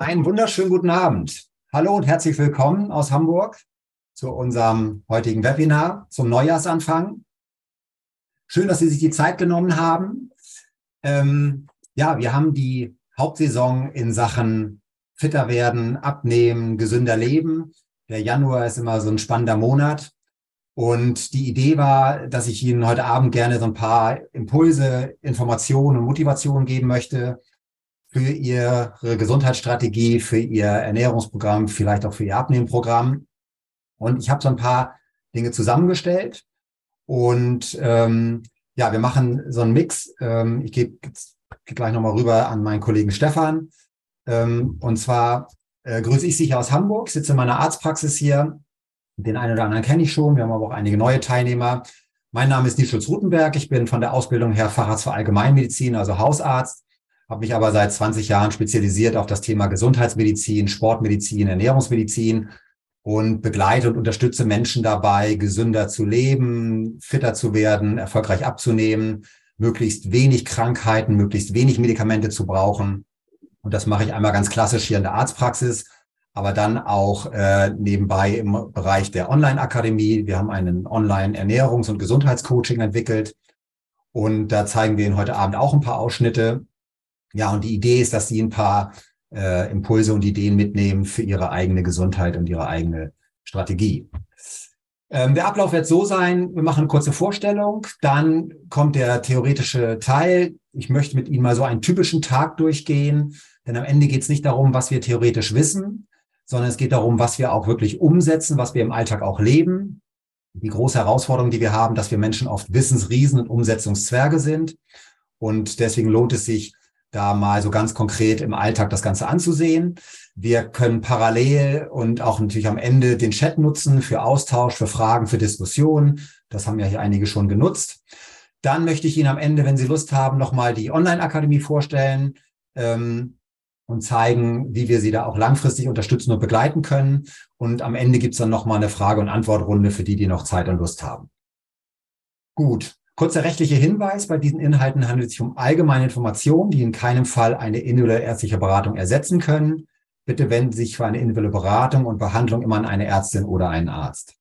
Einen wunderschönen guten Abend. Hallo und herzlich willkommen aus Hamburg zu unserem heutigen Webinar zum Neujahrsanfang. Schön, dass Sie sich die Zeit genommen haben. Ähm, ja, wir haben die Hauptsaison in Sachen fitter werden, abnehmen, gesünder leben. Der Januar ist immer so ein spannender Monat. Und die Idee war, dass ich Ihnen heute Abend gerne so ein paar Impulse, Informationen und Motivationen geben möchte für Ihre Gesundheitsstrategie, für Ihr Ernährungsprogramm, vielleicht auch für Ihr Abnehmprogramm. Und ich habe so ein paar Dinge zusammengestellt. Und ähm, ja, wir machen so einen Mix. Ähm, ich gebe geh gleich nochmal rüber an meinen Kollegen Stefan. Ähm, und zwar äh, grüße ich Sie aus Hamburg, sitze in meiner Arztpraxis hier den einen oder anderen kenne ich schon. Wir haben aber auch einige neue Teilnehmer. Mein Name ist Nils Schulz-Rutenberg. Ich bin von der Ausbildung her Facharzt für Allgemeinmedizin, also Hausarzt. Habe mich aber seit 20 Jahren spezialisiert auf das Thema Gesundheitsmedizin, Sportmedizin, Ernährungsmedizin und begleite und unterstütze Menschen dabei, gesünder zu leben, fitter zu werden, erfolgreich abzunehmen, möglichst wenig Krankheiten, möglichst wenig Medikamente zu brauchen. Und das mache ich einmal ganz klassisch hier in der Arztpraxis aber dann auch äh, nebenbei im Bereich der Online-Akademie. Wir haben einen Online-Ernährungs- und Gesundheitscoaching entwickelt und da zeigen wir Ihnen heute Abend auch ein paar Ausschnitte. Ja, und die Idee ist, dass Sie ein paar äh, Impulse und Ideen mitnehmen für Ihre eigene Gesundheit und Ihre eigene Strategie. Ähm, der Ablauf wird so sein, wir machen eine kurze Vorstellung, dann kommt der theoretische Teil. Ich möchte mit Ihnen mal so einen typischen Tag durchgehen, denn am Ende geht es nicht darum, was wir theoretisch wissen, sondern es geht darum, was wir auch wirklich umsetzen, was wir im Alltag auch leben. Die große Herausforderung, die wir haben, dass wir Menschen oft Wissensriesen und Umsetzungszwerge sind. Und deswegen lohnt es sich, da mal so ganz konkret im Alltag das Ganze anzusehen. Wir können parallel und auch natürlich am Ende den Chat nutzen für Austausch, für Fragen, für Diskussionen. Das haben ja hier einige schon genutzt. Dann möchte ich Ihnen am Ende, wenn Sie Lust haben, nochmal die Online-Akademie vorstellen. Ähm, und zeigen, wie wir sie da auch langfristig unterstützen und begleiten können. Und am Ende gibt es dann nochmal eine Frage- und Antwortrunde für die, die noch Zeit und Lust haben. Gut. Kurzer rechtlicher Hinweis. Bei diesen Inhalten handelt es sich um allgemeine Informationen, die in keinem Fall eine individuelle ärztliche Beratung ersetzen können. Bitte wenden Sie sich für eine individuelle Beratung und Behandlung immer an eine Ärztin oder einen Arzt.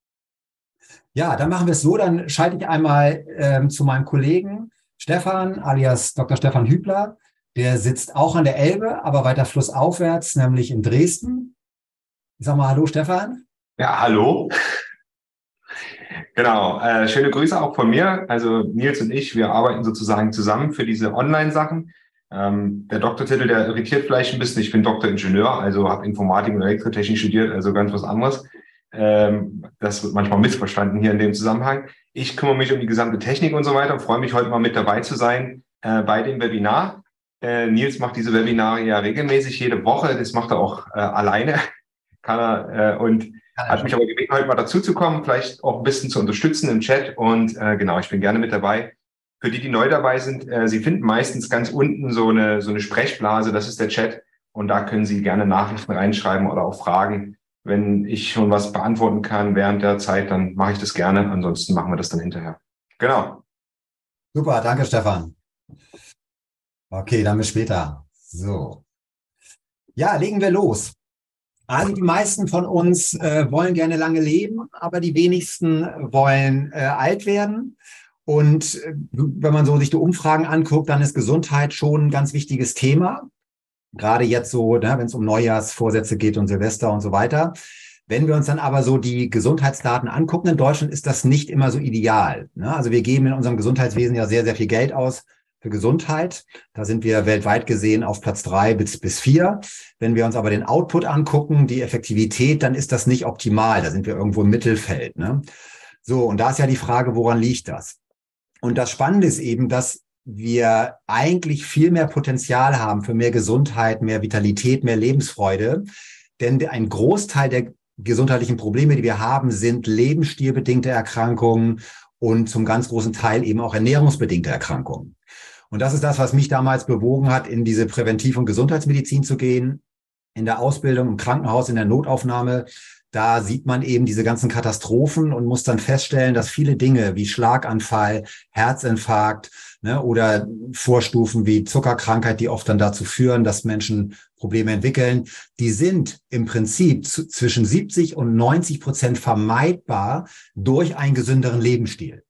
Ja, dann machen wir es so. Dann schalte ich einmal ähm, zu meinem Kollegen Stefan alias Dr. Stefan Hübler. Der sitzt auch an der Elbe, aber weiter flussaufwärts, nämlich in Dresden. Ich sag mal Hallo, Stefan. Ja, hallo. Genau, äh, schöne Grüße auch von mir. Also Nils und ich, wir arbeiten sozusagen zusammen für diese Online-Sachen. Ähm, der Doktortitel, der irritiert vielleicht ein bisschen. Ich bin Doktoringenieur, also habe Informatik und Elektrotechnik studiert, also ganz was anderes. Ähm, das wird manchmal missverstanden hier in dem Zusammenhang. Ich kümmere mich um die gesamte Technik und so weiter und freue mich heute mal mit dabei zu sein äh, bei dem Webinar. Äh, Nils macht diese Webinare ja regelmäßig jede Woche. Das macht er auch äh, alleine. Kann er, äh, und hat mich aber gebeten, heute mal dazu zu kommen, vielleicht auch ein bisschen zu unterstützen im Chat. Und äh, genau, ich bin gerne mit dabei. Für die, die neu dabei sind, äh, Sie finden meistens ganz unten so eine, so eine Sprechblase. Das ist der Chat. Und da können Sie gerne Nachrichten reinschreiben oder auch Fragen. Wenn ich schon was beantworten kann während der Zeit, dann mache ich das gerne. Ansonsten machen wir das dann hinterher. Genau. Super, danke Stefan. Okay, dann bis später. So. Ja, legen wir los. Also die meisten von uns äh, wollen gerne lange leben, aber die wenigsten wollen äh, alt werden. Und äh, wenn man so sich die Umfragen anguckt, dann ist Gesundheit schon ein ganz wichtiges Thema. Gerade jetzt so, ne, wenn es um Neujahrsvorsätze geht und Silvester und so weiter. Wenn wir uns dann aber so die Gesundheitsdaten angucken in Deutschland, ist das nicht immer so ideal. Ne? Also wir geben in unserem Gesundheitswesen ja sehr, sehr viel Geld aus für Gesundheit. Da sind wir weltweit gesehen auf Platz drei bis, bis vier. Wenn wir uns aber den Output angucken, die Effektivität, dann ist das nicht optimal. Da sind wir irgendwo im Mittelfeld. Ne? So, und da ist ja die Frage, woran liegt das? Und das Spannende ist eben, dass wir eigentlich viel mehr Potenzial haben für mehr Gesundheit, mehr Vitalität, mehr Lebensfreude. Denn ein Großteil der gesundheitlichen Probleme, die wir haben, sind lebensstilbedingte Erkrankungen und zum ganz großen Teil eben auch ernährungsbedingte Erkrankungen. Und das ist das, was mich damals bewogen hat, in diese Präventiv- und Gesundheitsmedizin zu gehen, in der Ausbildung im Krankenhaus, in der Notaufnahme. Da sieht man eben diese ganzen Katastrophen und muss dann feststellen, dass viele Dinge wie Schlaganfall, Herzinfarkt ne, oder Vorstufen wie Zuckerkrankheit, die oft dann dazu führen, dass Menschen Probleme entwickeln, die sind im Prinzip zwischen 70 und 90 Prozent vermeidbar durch einen gesünderen Lebensstil.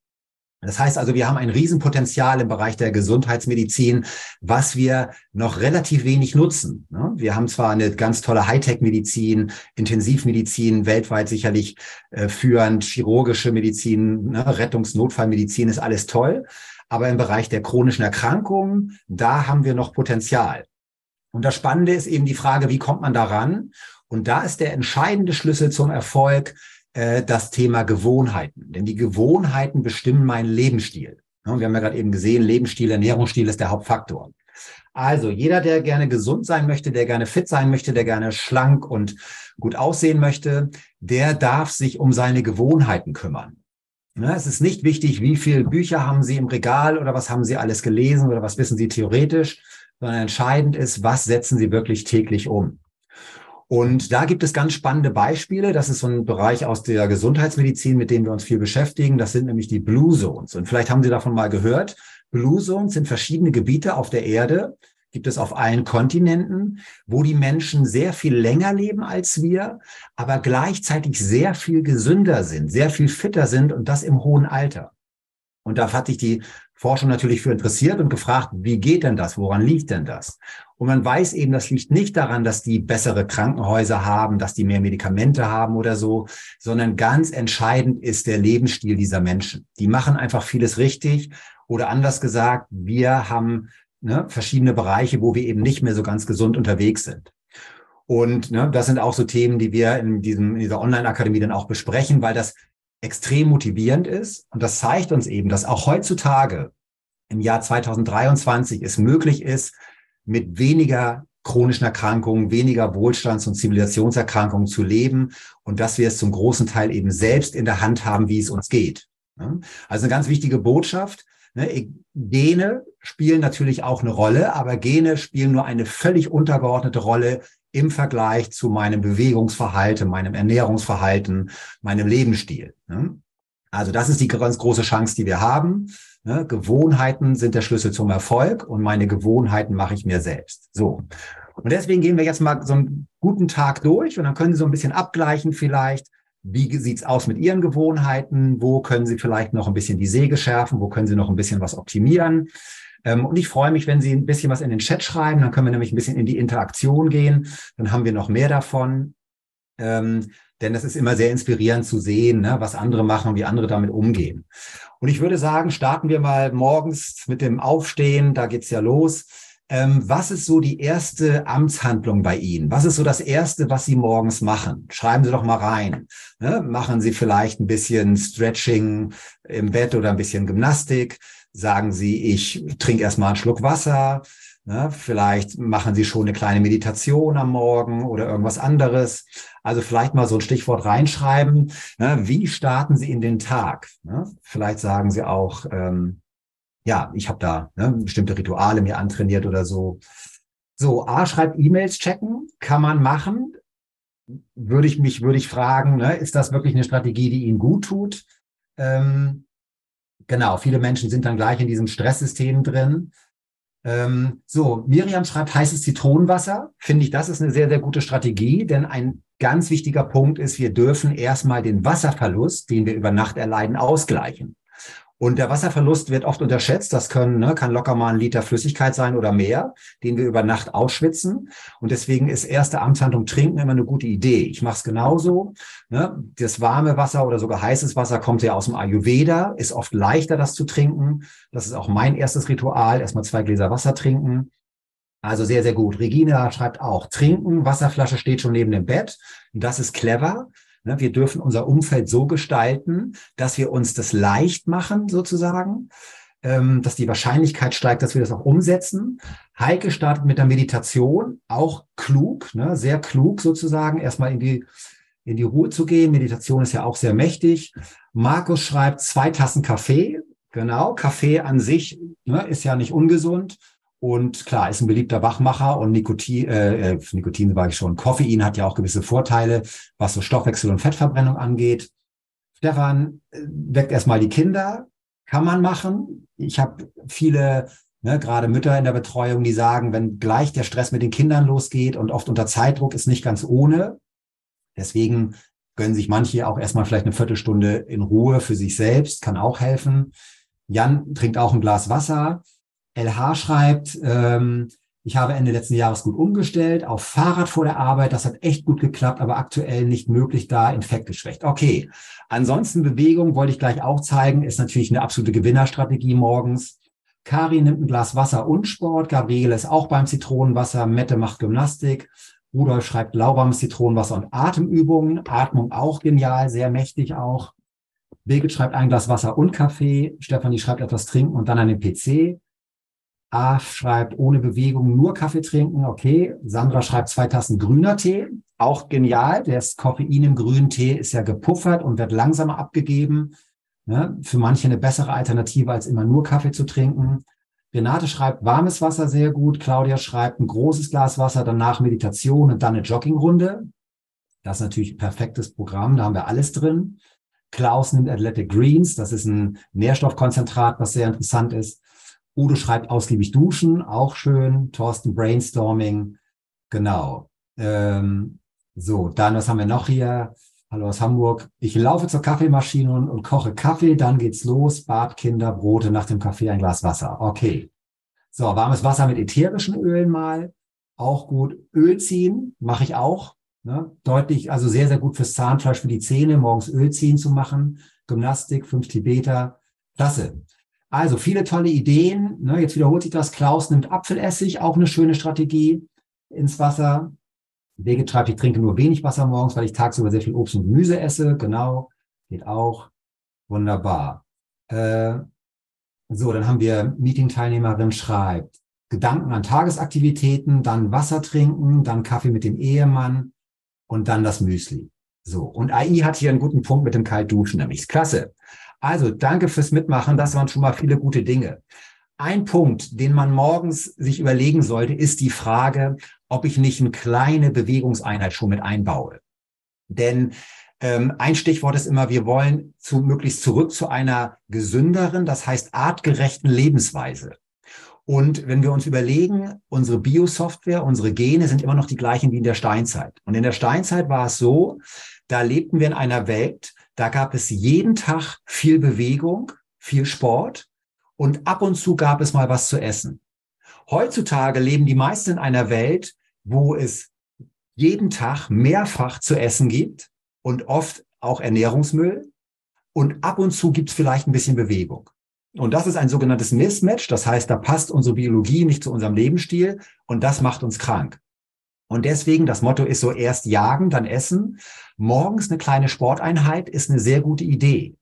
Das heißt also, wir haben ein Riesenpotenzial im Bereich der Gesundheitsmedizin, was wir noch relativ wenig nutzen. Ne? Wir haben zwar eine ganz tolle Hightech-Medizin, Intensivmedizin, weltweit sicherlich äh, führend, chirurgische Medizin, ne? Rettungsnotfallmedizin ist alles toll. Aber im Bereich der chronischen Erkrankungen, da haben wir noch Potenzial. Und das Spannende ist eben die Frage, wie kommt man daran? Und da ist der entscheidende Schlüssel zum Erfolg, äh, das Thema Gewohnheiten. Denn die Gewohnheiten bestimmen meinen Lebensstil. wir haben ja gerade eben gesehen, Lebensstil, Ernährungsstil ist der Hauptfaktor. Also jeder, der gerne gesund sein möchte, der gerne fit sein möchte, der gerne schlank und gut aussehen möchte, der darf sich um seine Gewohnheiten kümmern. es ist nicht wichtig, wie viele Bücher haben Sie im Regal oder was haben Sie alles gelesen oder was wissen Sie theoretisch, sondern entscheidend ist, was setzen Sie wirklich täglich um. Und da gibt es ganz spannende Beispiele. Das ist so ein Bereich aus der Gesundheitsmedizin, mit dem wir uns viel beschäftigen. Das sind nämlich die Blue Zones. Und vielleicht haben Sie davon mal gehört. Blue Zones sind verschiedene Gebiete auf der Erde, gibt es auf allen Kontinenten, wo die Menschen sehr viel länger leben als wir, aber gleichzeitig sehr viel gesünder sind, sehr viel fitter sind und das im hohen Alter. Und da hat sich die Forschung natürlich für interessiert und gefragt, wie geht denn das? Woran liegt denn das? Und man weiß eben, das liegt nicht daran, dass die bessere Krankenhäuser haben, dass die mehr Medikamente haben oder so, sondern ganz entscheidend ist der Lebensstil dieser Menschen. Die machen einfach vieles richtig oder anders gesagt, wir haben ne, verschiedene Bereiche, wo wir eben nicht mehr so ganz gesund unterwegs sind. Und ne, das sind auch so Themen, die wir in, diesem, in dieser Online-Akademie dann auch besprechen, weil das extrem motivierend ist. Und das zeigt uns eben, dass auch heutzutage im Jahr 2023 es möglich ist, mit weniger chronischen Erkrankungen, weniger Wohlstands- und Zivilisationserkrankungen zu leben und dass wir es zum großen Teil eben selbst in der Hand haben, wie es uns geht. Also eine ganz wichtige Botschaft. Ne? Gene spielen natürlich auch eine Rolle, aber Gene spielen nur eine völlig untergeordnete Rolle im Vergleich zu meinem Bewegungsverhalten, meinem Ernährungsverhalten, meinem Lebensstil. Ne? Also das ist die ganz große Chance, die wir haben. Ne? Gewohnheiten sind der Schlüssel zum Erfolg und meine Gewohnheiten mache ich mir selbst. So. Und deswegen gehen wir jetzt mal so einen guten Tag durch und dann können Sie so ein bisschen abgleichen vielleicht. Wie sieht's aus mit Ihren Gewohnheiten? Wo können Sie vielleicht noch ein bisschen die Säge schärfen? Wo können Sie noch ein bisschen was optimieren? Ähm, und ich freue mich, wenn Sie ein bisschen was in den Chat schreiben. Dann können wir nämlich ein bisschen in die Interaktion gehen. Dann haben wir noch mehr davon. Ähm, denn das ist immer sehr inspirierend zu sehen, ne, was andere machen und wie andere damit umgehen. Und ich würde sagen, starten wir mal morgens mit dem Aufstehen. Da geht's ja los. Ähm, was ist so die erste Amtshandlung bei Ihnen? Was ist so das Erste, was Sie morgens machen? Schreiben Sie doch mal rein. Ne? Machen Sie vielleicht ein bisschen Stretching im Bett oder ein bisschen Gymnastik? Sagen Sie, ich trinke erstmal einen Schluck Wasser. Ne? Vielleicht machen Sie schon eine kleine Meditation am Morgen oder irgendwas anderes. Also vielleicht mal so ein Stichwort reinschreiben. Ne? Wie starten Sie in den Tag? Ne? Vielleicht sagen Sie auch, ähm, ja, ich habe da ne, bestimmte Rituale mir antrainiert oder so. So, A schreibt E-Mails checken, kann man machen. Würde ich mich, würde ich fragen, ne, ist das wirklich eine Strategie, die Ihnen gut tut? Ähm, genau, viele Menschen sind dann gleich in diesem Stresssystem drin. Ähm, so, Miriam schreibt heißes Zitronenwasser. Finde ich, das ist eine sehr, sehr gute Strategie, denn ein ganz wichtiger Punkt ist, wir dürfen erstmal den Wasserverlust, den wir über Nacht erleiden, ausgleichen. Und der Wasserverlust wird oft unterschätzt. Das können, ne, kann locker mal ein Liter Flüssigkeit sein oder mehr, den wir über Nacht ausschwitzen. Und deswegen ist erste Amtshandlung trinken immer eine gute Idee. Ich mache es genauso. Ne? Das warme Wasser oder sogar heißes Wasser kommt ja aus dem Ayurveda, ist oft leichter, das zu trinken. Das ist auch mein erstes Ritual. Erstmal zwei Gläser Wasser trinken. Also sehr, sehr gut. Regina schreibt auch, trinken, Wasserflasche steht schon neben dem Bett. Das ist clever. Ne, wir dürfen unser Umfeld so gestalten, dass wir uns das leicht machen, sozusagen, ähm, dass die Wahrscheinlichkeit steigt, dass wir das auch umsetzen. Heike startet mit der Meditation, auch klug, ne, sehr klug sozusagen, erstmal in die, in die Ruhe zu gehen. Meditation ist ja auch sehr mächtig. Markus schreibt zwei Tassen Kaffee. Genau, Kaffee an sich ne, ist ja nicht ungesund. Und klar, ist ein beliebter Wachmacher und Nikotin, äh, äh, Nikotin war ich schon, Koffein hat ja auch gewisse Vorteile, was so Stoffwechsel und Fettverbrennung angeht. Stefan äh, weckt erstmal die Kinder, kann man machen. Ich habe viele Ne, gerade Mütter in der Betreuung, die sagen, wenn gleich der Stress mit den Kindern losgeht und oft unter Zeitdruck ist nicht ganz ohne. Deswegen gönnen sich manche auch erstmal vielleicht eine Viertelstunde in Ruhe für sich selbst, kann auch helfen. Jan trinkt auch ein Glas Wasser. LH schreibt, ähm, ich habe Ende letzten Jahres gut umgestellt auf Fahrrad vor der Arbeit. Das hat echt gut geklappt, aber aktuell nicht möglich, da infektgeschwächt. Okay. Ansonsten Bewegung wollte ich gleich auch zeigen, ist natürlich eine absolute Gewinnerstrategie morgens. Kari nimmt ein Glas Wasser und Sport. Gabriele ist auch beim Zitronenwasser. Mette macht Gymnastik. Rudolf schreibt lauwarmes Zitronenwasser und Atemübungen. Atmung auch genial, sehr mächtig auch. Birgit schreibt ein Glas Wasser und Kaffee. Stefanie schreibt etwas trinken und dann an den PC. A schreibt ohne Bewegung nur Kaffee trinken. Okay. Sandra schreibt zwei Tassen grüner Tee. Auch genial. Das Koffein im grünen Tee ist ja gepuffert und wird langsamer abgegeben. Ne? Für manche eine bessere Alternative, als immer nur Kaffee zu trinken. Renate schreibt warmes Wasser sehr gut. Claudia schreibt ein großes Glas Wasser, danach Meditation und dann eine Joggingrunde. Das ist natürlich ein perfektes Programm. Da haben wir alles drin. Klaus nimmt Athletic Greens. Das ist ein Nährstoffkonzentrat, was sehr interessant ist. Udo schreibt ausgiebig duschen, auch schön. Thorsten Brainstorming. Genau. Ähm, so, dann, was haben wir noch hier? Hallo aus Hamburg. Ich laufe zur Kaffeemaschine und, und, koche Kaffee, dann geht's los. Bad, Kinder, Brote, nach dem Kaffee ein Glas Wasser. Okay. So, warmes Wasser mit ätherischen Ölen mal. Auch gut. Öl ziehen mache ich auch. Ne? Deutlich, also sehr, sehr gut fürs Zahnfleisch, für die Zähne, morgens Öl ziehen zu machen. Gymnastik, fünf Tibeter. Klasse. Also viele tolle Ideen. Ne? Jetzt wiederholt sich das. Klaus nimmt Apfelessig, auch eine schöne Strategie ins Wasser. Wege treibt, ich trinke nur wenig Wasser morgens, weil ich tagsüber sehr viel Obst und Gemüse esse. Genau, geht auch. Wunderbar. Äh, so, dann haben wir Meeting-Teilnehmerin schreibt, Gedanken an Tagesaktivitäten, dann Wasser trinken, dann Kaffee mit dem Ehemann und dann das Müsli. So, und AI hat hier einen guten Punkt mit dem Kaltduschen, nämlich klasse. Also, danke fürs Mitmachen, das waren schon mal viele gute Dinge. Ein Punkt, den man morgens sich überlegen sollte, ist die Frage, ob ich nicht eine kleine Bewegungseinheit schon mit einbaue. Denn ähm, ein Stichwort ist immer, wir wollen zu, möglichst zurück zu einer gesünderen, das heißt artgerechten Lebensweise. Und wenn wir uns überlegen, unsere Biosoftware, unsere Gene sind immer noch die gleichen wie in der Steinzeit. Und in der Steinzeit war es so, da lebten wir in einer Welt, da gab es jeden Tag viel Bewegung, viel Sport und ab und zu gab es mal was zu essen. Heutzutage leben die meisten in einer Welt, wo es jeden Tag mehrfach zu essen gibt und oft auch Ernährungsmüll. Und ab und zu gibt es vielleicht ein bisschen Bewegung. Und das ist ein sogenanntes Mismatch. Das heißt, da passt unsere Biologie nicht zu unserem Lebensstil und das macht uns krank. Und deswegen, das Motto ist so erst jagen, dann essen. Morgens eine kleine Sporteinheit ist eine sehr gute Idee.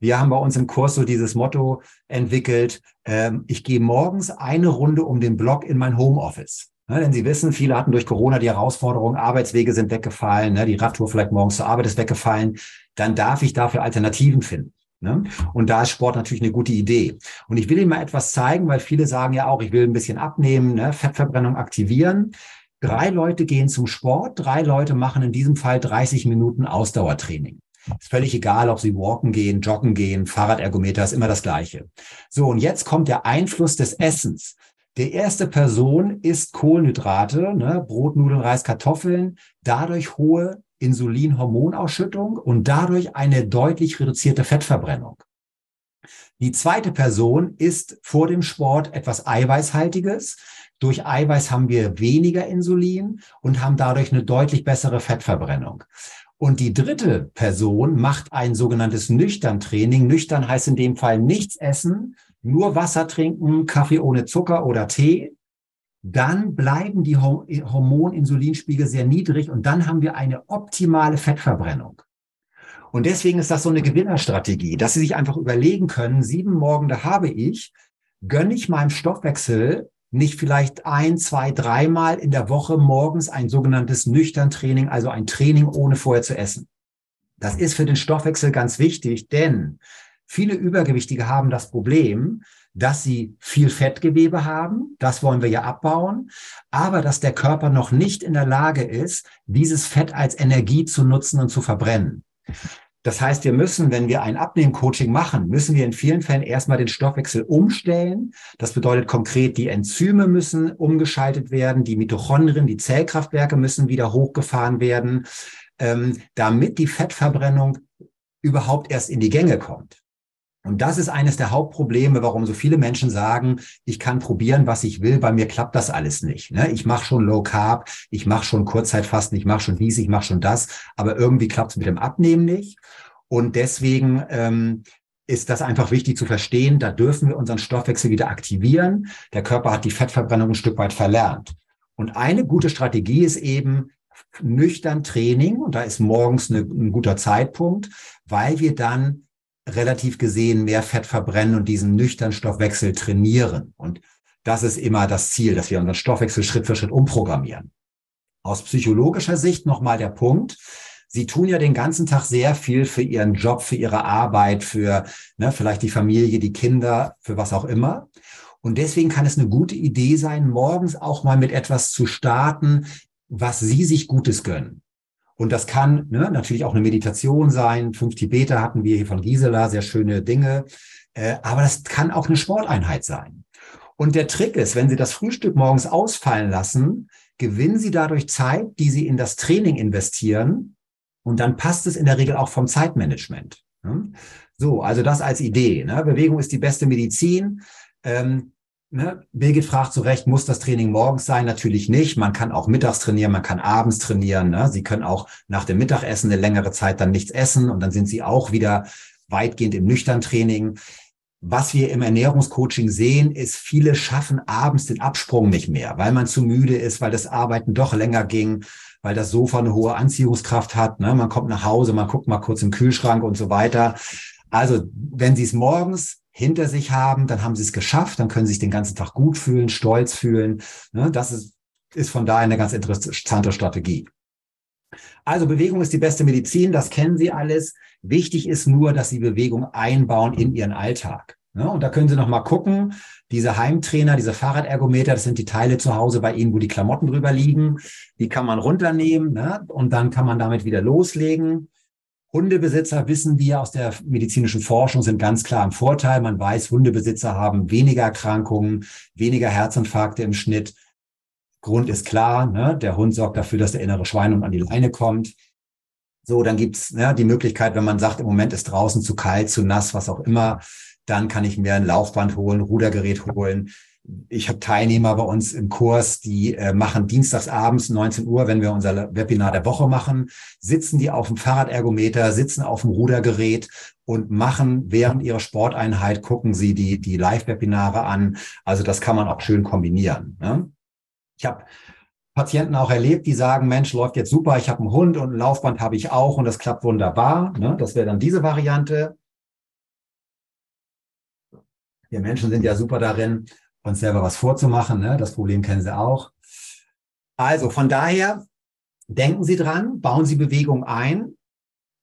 Wir haben bei uns im Kurs so dieses Motto entwickelt, ähm, ich gehe morgens eine Runde um den Block in mein Homeoffice. Denn Sie wissen, viele hatten durch Corona die Herausforderung, Arbeitswege sind weggefallen, ne, die Radtour vielleicht morgens zur Arbeit ist weggefallen. Dann darf ich dafür Alternativen finden. Ne? Und da ist Sport natürlich eine gute Idee. Und ich will Ihnen mal etwas zeigen, weil viele sagen ja auch, ich will ein bisschen abnehmen, ne? Fettverbrennung aktivieren. Drei Leute gehen zum Sport, drei Leute machen in diesem Fall 30 Minuten Ausdauertraining. Ist völlig egal, ob sie walken gehen, joggen gehen, Fahrradergometer, ist immer das Gleiche. So, und jetzt kommt der Einfluss des Essens. Der erste Person isst Kohlenhydrate, ne, Brot, Nudeln, Reis, Kartoffeln, dadurch hohe Insulinhormonausschüttung und dadurch eine deutlich reduzierte Fettverbrennung. Die zweite Person isst vor dem Sport etwas Eiweißhaltiges. Durch Eiweiß haben wir weniger Insulin und haben dadurch eine deutlich bessere Fettverbrennung. Und die dritte Person macht ein sogenanntes Nüchtern-Training. Nüchtern heißt in dem Fall nichts essen, nur Wasser trinken, Kaffee ohne Zucker oder Tee. Dann bleiben die Hormon-Insulinspiegel sehr niedrig und dann haben wir eine optimale Fettverbrennung. Und deswegen ist das so eine Gewinnerstrategie, dass Sie sich einfach überlegen können, sieben Morgen habe ich, gönne ich meinem Stoffwechsel nicht vielleicht ein, zwei, dreimal in der Woche morgens ein sogenanntes nüchtern Training, also ein Training ohne vorher zu essen. Das ist für den Stoffwechsel ganz wichtig, denn viele Übergewichtige haben das Problem, dass sie viel Fettgewebe haben, das wollen wir ja abbauen, aber dass der Körper noch nicht in der Lage ist, dieses Fett als Energie zu nutzen und zu verbrennen. Das heißt, wir müssen, wenn wir ein Abnehmen-Coaching machen, müssen wir in vielen Fällen erstmal den Stoffwechsel umstellen. Das bedeutet konkret, die Enzyme müssen umgeschaltet werden, die Mitochondrien, die Zellkraftwerke müssen wieder hochgefahren werden, ähm, damit die Fettverbrennung überhaupt erst in die Gänge kommt. Und das ist eines der Hauptprobleme, warum so viele Menschen sagen, ich kann probieren, was ich will, bei mir klappt das alles nicht. Ne? Ich mache schon Low Carb, ich mache schon Kurzzeitfasten, ich mache schon dies, ich mache schon das, aber irgendwie klappt es mit dem Abnehmen nicht. Und deswegen ähm, ist das einfach wichtig zu verstehen. Da dürfen wir unseren Stoffwechsel wieder aktivieren. Der Körper hat die Fettverbrennung ein Stück weit verlernt. Und eine gute Strategie ist eben nüchtern Training. Und da ist morgens eine, ein guter Zeitpunkt, weil wir dann relativ gesehen mehr Fett verbrennen und diesen nüchtern Stoffwechsel trainieren. Und das ist immer das Ziel, dass wir unseren Stoffwechsel Schritt für Schritt umprogrammieren. Aus psychologischer Sicht nochmal der Punkt, Sie tun ja den ganzen Tag sehr viel für Ihren Job, für Ihre Arbeit, für ne, vielleicht die Familie, die Kinder, für was auch immer. Und deswegen kann es eine gute Idee sein, morgens auch mal mit etwas zu starten, was Sie sich Gutes gönnen. Und das kann ne, natürlich auch eine Meditation sein. Fünf Tibeter hatten wir hier von Gisela, sehr schöne Dinge. Äh, aber das kann auch eine Sporteinheit sein. Und der Trick ist, wenn Sie das Frühstück morgens ausfallen lassen, gewinnen Sie dadurch Zeit, die Sie in das Training investieren und dann passt es in der Regel auch vom Zeitmanagement. Ne? So, also das als Idee. Ne? Bewegung ist die beste Medizin. Ähm, ne? Birgit fragt zu Recht, muss das Training morgens sein? Natürlich nicht. Man kann auch mittags trainieren, man kann abends trainieren. Ne? Sie können auch nach dem Mittagessen eine längere Zeit dann nichts essen und dann sind Sie auch wieder weitgehend im nüchtern Training. Was wir im Ernährungscoaching sehen, ist, viele schaffen abends den Absprung nicht mehr, weil man zu müde ist, weil das Arbeiten doch länger ging, weil das Sofa eine hohe Anziehungskraft hat. Ne? Man kommt nach Hause, man guckt mal kurz im Kühlschrank und so weiter. Also, wenn Sie es morgens hinter sich haben, dann haben Sie es geschafft, dann können Sie sich den ganzen Tag gut fühlen, stolz fühlen. Ne? Das ist, ist von daher eine ganz interessante Strategie. Also Bewegung ist die beste Medizin, das kennen Sie alles. Wichtig ist nur, dass Sie Bewegung einbauen in Ihren Alltag. Ja, und da können Sie noch mal gucken, diese Heimtrainer, diese Fahrradergometer, das sind die Teile zu Hause bei Ihnen, wo die Klamotten drüber liegen. Die kann man runternehmen ne? und dann kann man damit wieder loslegen. Hundebesitzer wissen wir aus der medizinischen Forschung sind ganz klar im Vorteil. Man weiß, Hundebesitzer haben weniger Erkrankungen, weniger Herzinfarkte im Schnitt. Grund ist klar, ne? der Hund sorgt dafür, dass der innere Schweinehund an die Leine kommt. So, dann gibt's ne, die Möglichkeit, wenn man sagt, im Moment ist draußen zu kalt, zu nass, was auch immer, dann kann ich mir ein Laufband holen, Rudergerät holen. Ich habe Teilnehmer bei uns im Kurs, die äh, machen dienstags abends 19 Uhr, wenn wir unser Webinar der Woche machen, sitzen die auf dem Fahrradergometer, sitzen auf dem Rudergerät und machen während ihrer Sporteinheit, gucken sie die, die Live-Webinare an. Also das kann man auch schön kombinieren. Ne? Ich habe Patienten auch erlebt, die sagen, Mensch, läuft jetzt super, ich habe einen Hund und ein Laufband habe ich auch und das klappt wunderbar. Ne? Das wäre dann diese Variante. Wir Menschen sind ja super darin, uns selber was vorzumachen. Ne? Das Problem kennen Sie auch. Also von daher, denken Sie dran, bauen Sie Bewegung ein.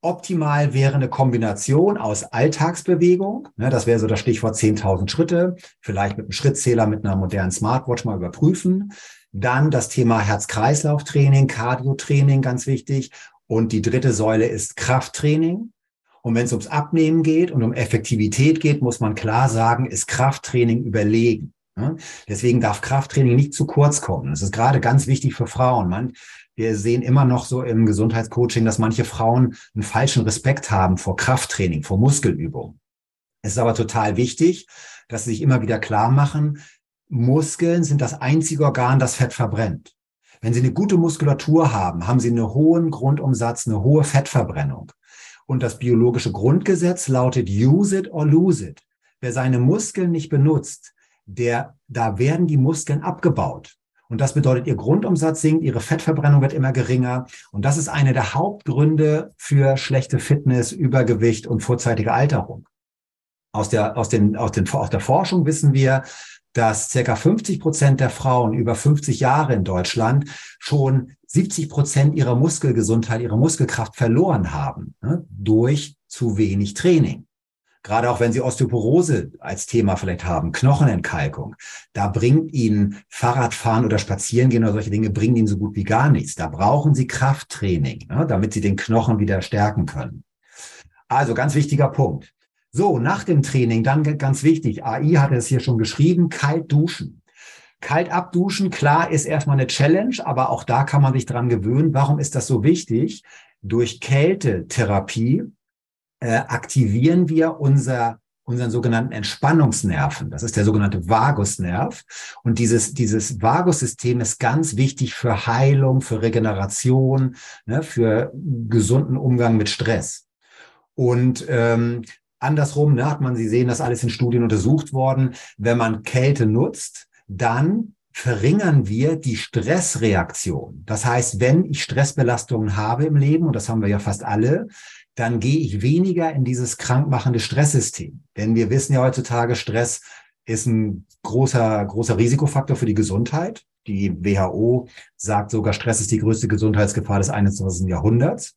Optimal wäre eine Kombination aus Alltagsbewegung. Ne, das wäre so das Stichwort 10.000 Schritte. Vielleicht mit einem Schrittzähler, mit einer modernen Smartwatch mal überprüfen. Dann das Thema Herz-Kreislauf-Training, Cardio-Training, ganz wichtig. Und die dritte Säule ist Krafttraining. Und wenn es ums Abnehmen geht und um Effektivität geht, muss man klar sagen, ist Krafttraining überlegen. Deswegen darf Krafttraining nicht zu kurz kommen. Das ist gerade ganz wichtig für Frauen. Man, wir sehen immer noch so im Gesundheitscoaching, dass manche Frauen einen falschen Respekt haben vor Krafttraining, vor Muskelübung. Es ist aber total wichtig, dass sie sich immer wieder klar machen, Muskeln sind das einzige Organ, das Fett verbrennt. Wenn Sie eine gute Muskulatur haben, haben Sie einen hohen Grundumsatz, eine hohe Fettverbrennung. Und das biologische Grundgesetz lautet use it or lose it. Wer seine Muskeln nicht benutzt, der, da werden die Muskeln abgebaut. Und das bedeutet, ihr Grundumsatz sinkt, ihre Fettverbrennung wird immer geringer. Und das ist einer der Hauptgründe für schlechte Fitness, Übergewicht und vorzeitige Alterung. Aus der, aus den, aus den, aus der Forschung wissen wir, dass circa 50 Prozent der Frauen über 50 Jahre in Deutschland schon 70 Prozent ihrer Muskelgesundheit, ihrer Muskelkraft verloren haben ne, durch zu wenig Training. Gerade auch wenn Sie Osteoporose als Thema vielleicht haben, Knochenentkalkung, da bringt Ihnen Fahrradfahren oder Spazierengehen oder solche Dinge bringen Ihnen so gut wie gar nichts. Da brauchen Sie Krafttraining, ne, damit Sie den Knochen wieder stärken können. Also ganz wichtiger Punkt. So, nach dem Training, dann ganz wichtig, AI hat es hier schon geschrieben, kalt duschen. Kalt abduschen, klar, ist erstmal eine Challenge, aber auch da kann man sich dran gewöhnen. Warum ist das so wichtig? Durch Kältetherapie äh, aktivieren wir unser unseren sogenannten Entspannungsnerven. Das ist der sogenannte Vagusnerv. Und dieses, dieses Vagussystem ist ganz wichtig für Heilung, für Regeneration, ne, für gesunden Umgang mit Stress. Und ähm, andersrum ne, hat man, Sie sehen, das alles in Studien untersucht worden. Wenn man Kälte nutzt, dann verringern wir die Stressreaktion. Das heißt, wenn ich Stressbelastungen habe im Leben, und das haben wir ja fast alle, dann gehe ich weniger in dieses krankmachende Stresssystem. Denn wir wissen ja heutzutage, Stress ist ein großer, großer Risikofaktor für die Gesundheit. Die WHO sagt sogar, Stress ist die größte Gesundheitsgefahr des 21. Jahrhunderts.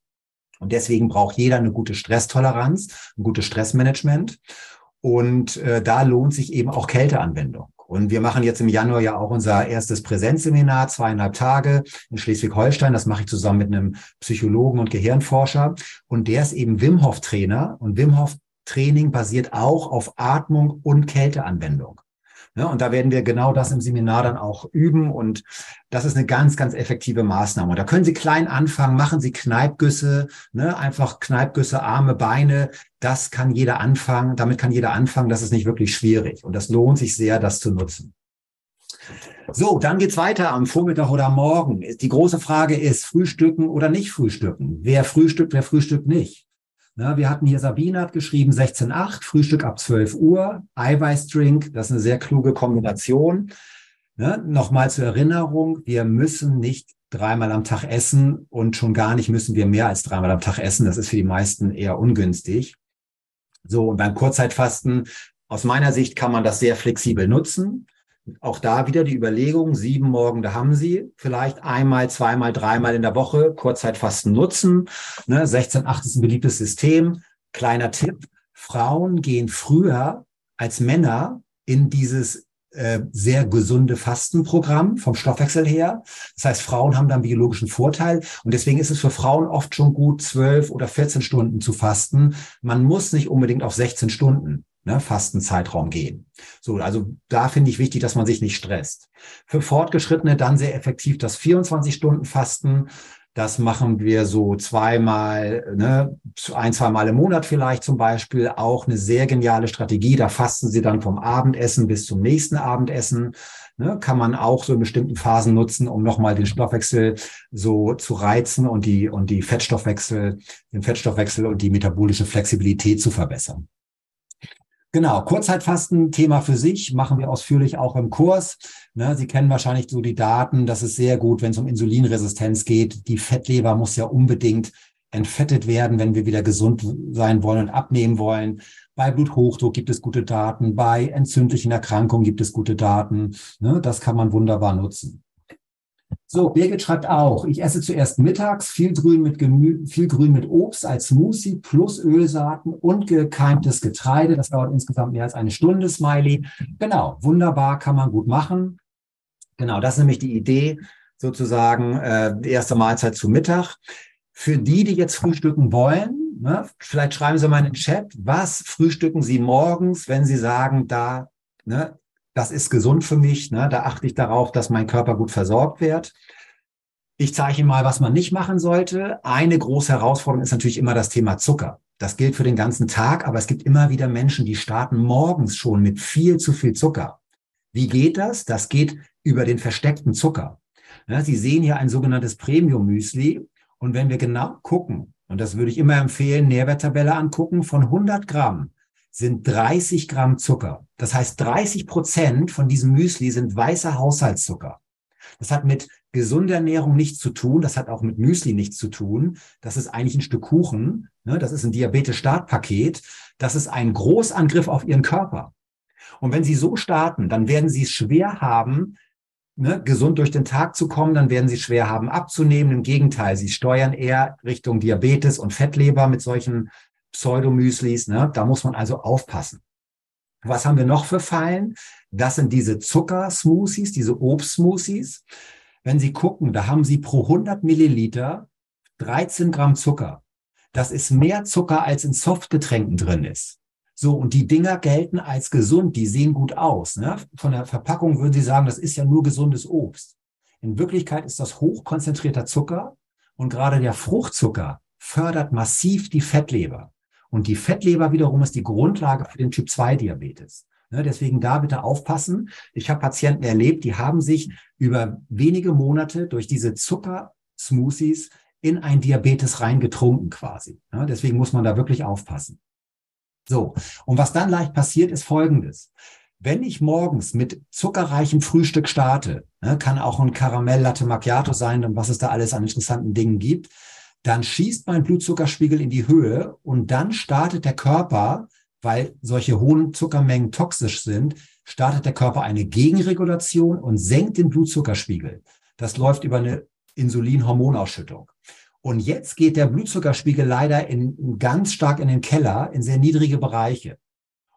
Und deswegen braucht jeder eine gute Stresstoleranz, ein gutes Stressmanagement. Und äh, da lohnt sich eben auch Kälteanwendung. Und wir machen jetzt im Januar ja auch unser erstes Präsenzseminar, zweieinhalb Tage in Schleswig-Holstein. Das mache ich zusammen mit einem Psychologen und Gehirnforscher. Und der ist eben Wim Hof Trainer. Und Wim Hof Training basiert auch auf Atmung und Kälteanwendung. Ja, und da werden wir genau das im Seminar dann auch üben. Und das ist eine ganz, ganz effektive Maßnahme. Und da können Sie klein anfangen, machen Sie Kneipgüsse, ne, einfach Kneipgüsse, Arme, Beine. Das kann jeder anfangen. Damit kann jeder anfangen. Das ist nicht wirklich schwierig. Und das lohnt sich sehr, das zu nutzen. So, dann geht's weiter am Vormittag oder Morgen. Die große Frage ist, frühstücken oder nicht frühstücken? Wer frühstückt, wer frühstückt nicht? Na, wir hatten hier Sabine hat geschrieben 16.8, Frühstück ab 12 Uhr, Eiweißdrink, das ist eine sehr kluge Kombination. Ne? Nochmal zur Erinnerung, wir müssen nicht dreimal am Tag essen und schon gar nicht müssen wir mehr als dreimal am Tag essen. Das ist für die meisten eher ungünstig. So, und beim Kurzzeitfasten, aus meiner Sicht kann man das sehr flexibel nutzen. Auch da wieder die Überlegung, sieben Morgen, da haben Sie vielleicht einmal, zweimal, dreimal in der Woche Kurzzeitfasten nutzen. Ne, 16, 8 ist ein beliebtes System. Kleiner Tipp, Frauen gehen früher als Männer in dieses äh, sehr gesunde Fastenprogramm vom Stoffwechsel her. Das heißt, Frauen haben dann biologischen Vorteil und deswegen ist es für Frauen oft schon gut, zwölf oder 14 Stunden zu fasten. Man muss nicht unbedingt auf 16 Stunden ne, Fastenzeitraum gehen. So, also da finde ich wichtig, dass man sich nicht stresst. Für Fortgeschrittene dann sehr effektiv das 24-Stunden-Fasten. Das machen wir so zweimal, ne, ein, zweimal im Monat vielleicht zum Beispiel. Auch eine sehr geniale Strategie. Da fasten Sie dann vom Abendessen bis zum nächsten Abendessen. Ne, kann man auch so in bestimmten Phasen nutzen, um nochmal den Stoffwechsel so zu reizen und die, und die Fettstoffwechsel, den Fettstoffwechsel und die metabolische Flexibilität zu verbessern. Genau, Kurzzeitfasten, Thema für sich, machen wir ausführlich auch im Kurs. Ne, Sie kennen wahrscheinlich so die Daten, das ist sehr gut, wenn es um Insulinresistenz geht. Die Fettleber muss ja unbedingt entfettet werden, wenn wir wieder gesund sein wollen und abnehmen wollen. Bei Bluthochdruck gibt es gute Daten, bei entzündlichen Erkrankungen gibt es gute Daten. Ne, das kann man wunderbar nutzen. So, Birgit schreibt auch, ich esse zuerst mittags viel Grün mit Gemü viel Grün mit Obst als Smoothie plus Ölsaaten und gekeimtes Getreide. Das dauert insgesamt mehr als eine Stunde, Smiley. Genau, wunderbar, kann man gut machen. Genau, das ist nämlich die Idee, sozusagen äh, erste Mahlzeit zu Mittag. Für die, die jetzt frühstücken wollen, ne, vielleicht schreiben Sie mal in den Chat, was frühstücken Sie morgens, wenn Sie sagen, da ne, das ist gesund für mich, ne? da achte ich darauf, dass mein Körper gut versorgt wird. Ich zeige Ihnen mal, was man nicht machen sollte. Eine große Herausforderung ist natürlich immer das Thema Zucker. Das gilt für den ganzen Tag, aber es gibt immer wieder Menschen, die starten morgens schon mit viel zu viel Zucker. Wie geht das? Das geht über den versteckten Zucker. Ja, Sie sehen hier ein sogenanntes Premium-Müsli. Und wenn wir genau gucken, und das würde ich immer empfehlen, Nährwerttabelle angucken, von 100 Gramm sind 30 Gramm Zucker. Das heißt, 30 Prozent von diesem Müsli sind weißer Haushaltszucker. Das hat mit gesunder Ernährung nichts zu tun. Das hat auch mit Müsli nichts zu tun. Das ist eigentlich ein Stück Kuchen. Ne? Das ist ein Diabetes-Startpaket. Das ist ein Großangriff auf Ihren Körper. Und wenn Sie so starten, dann werden Sie es schwer haben, ne, gesund durch den Tag zu kommen. Dann werden Sie schwer haben, abzunehmen. Im Gegenteil, Sie steuern eher Richtung Diabetes und Fettleber mit solchen Pseudomüslis. Ne? Da muss man also aufpassen. Was haben wir noch für Fallen? Das sind diese Zuckersmoothies, diese Obstsmoothies. Wenn Sie gucken, da haben Sie pro 100 Milliliter 13 Gramm Zucker. Das ist mehr Zucker, als in Softgetränken drin ist. So, und die Dinger gelten als gesund, die sehen gut aus. Ne? Von der Verpackung würden Sie sagen, das ist ja nur gesundes Obst. In Wirklichkeit ist das hochkonzentrierter Zucker und gerade der Fruchtzucker fördert massiv die Fettleber. Und die Fettleber wiederum ist die Grundlage für den Typ-2-Diabetes. Ne, deswegen da bitte aufpassen. Ich habe Patienten erlebt, die haben sich über wenige Monate durch diese Zuckersmoothies in ein Diabetes reingetrunken quasi. Ne, deswegen muss man da wirklich aufpassen. So, und was dann leicht passiert, ist Folgendes. Wenn ich morgens mit zuckerreichem Frühstück starte, ne, kann auch ein Karamell Latte Macchiato sein und was es da alles an interessanten Dingen gibt, dann schießt mein Blutzuckerspiegel in die Höhe und dann startet der Körper, weil solche hohen Zuckermengen toxisch sind, startet der Körper eine Gegenregulation und senkt den Blutzuckerspiegel. Das läuft über eine Insulinhormonausschüttung. Und jetzt geht der Blutzuckerspiegel leider in, ganz stark in den Keller, in sehr niedrige Bereiche.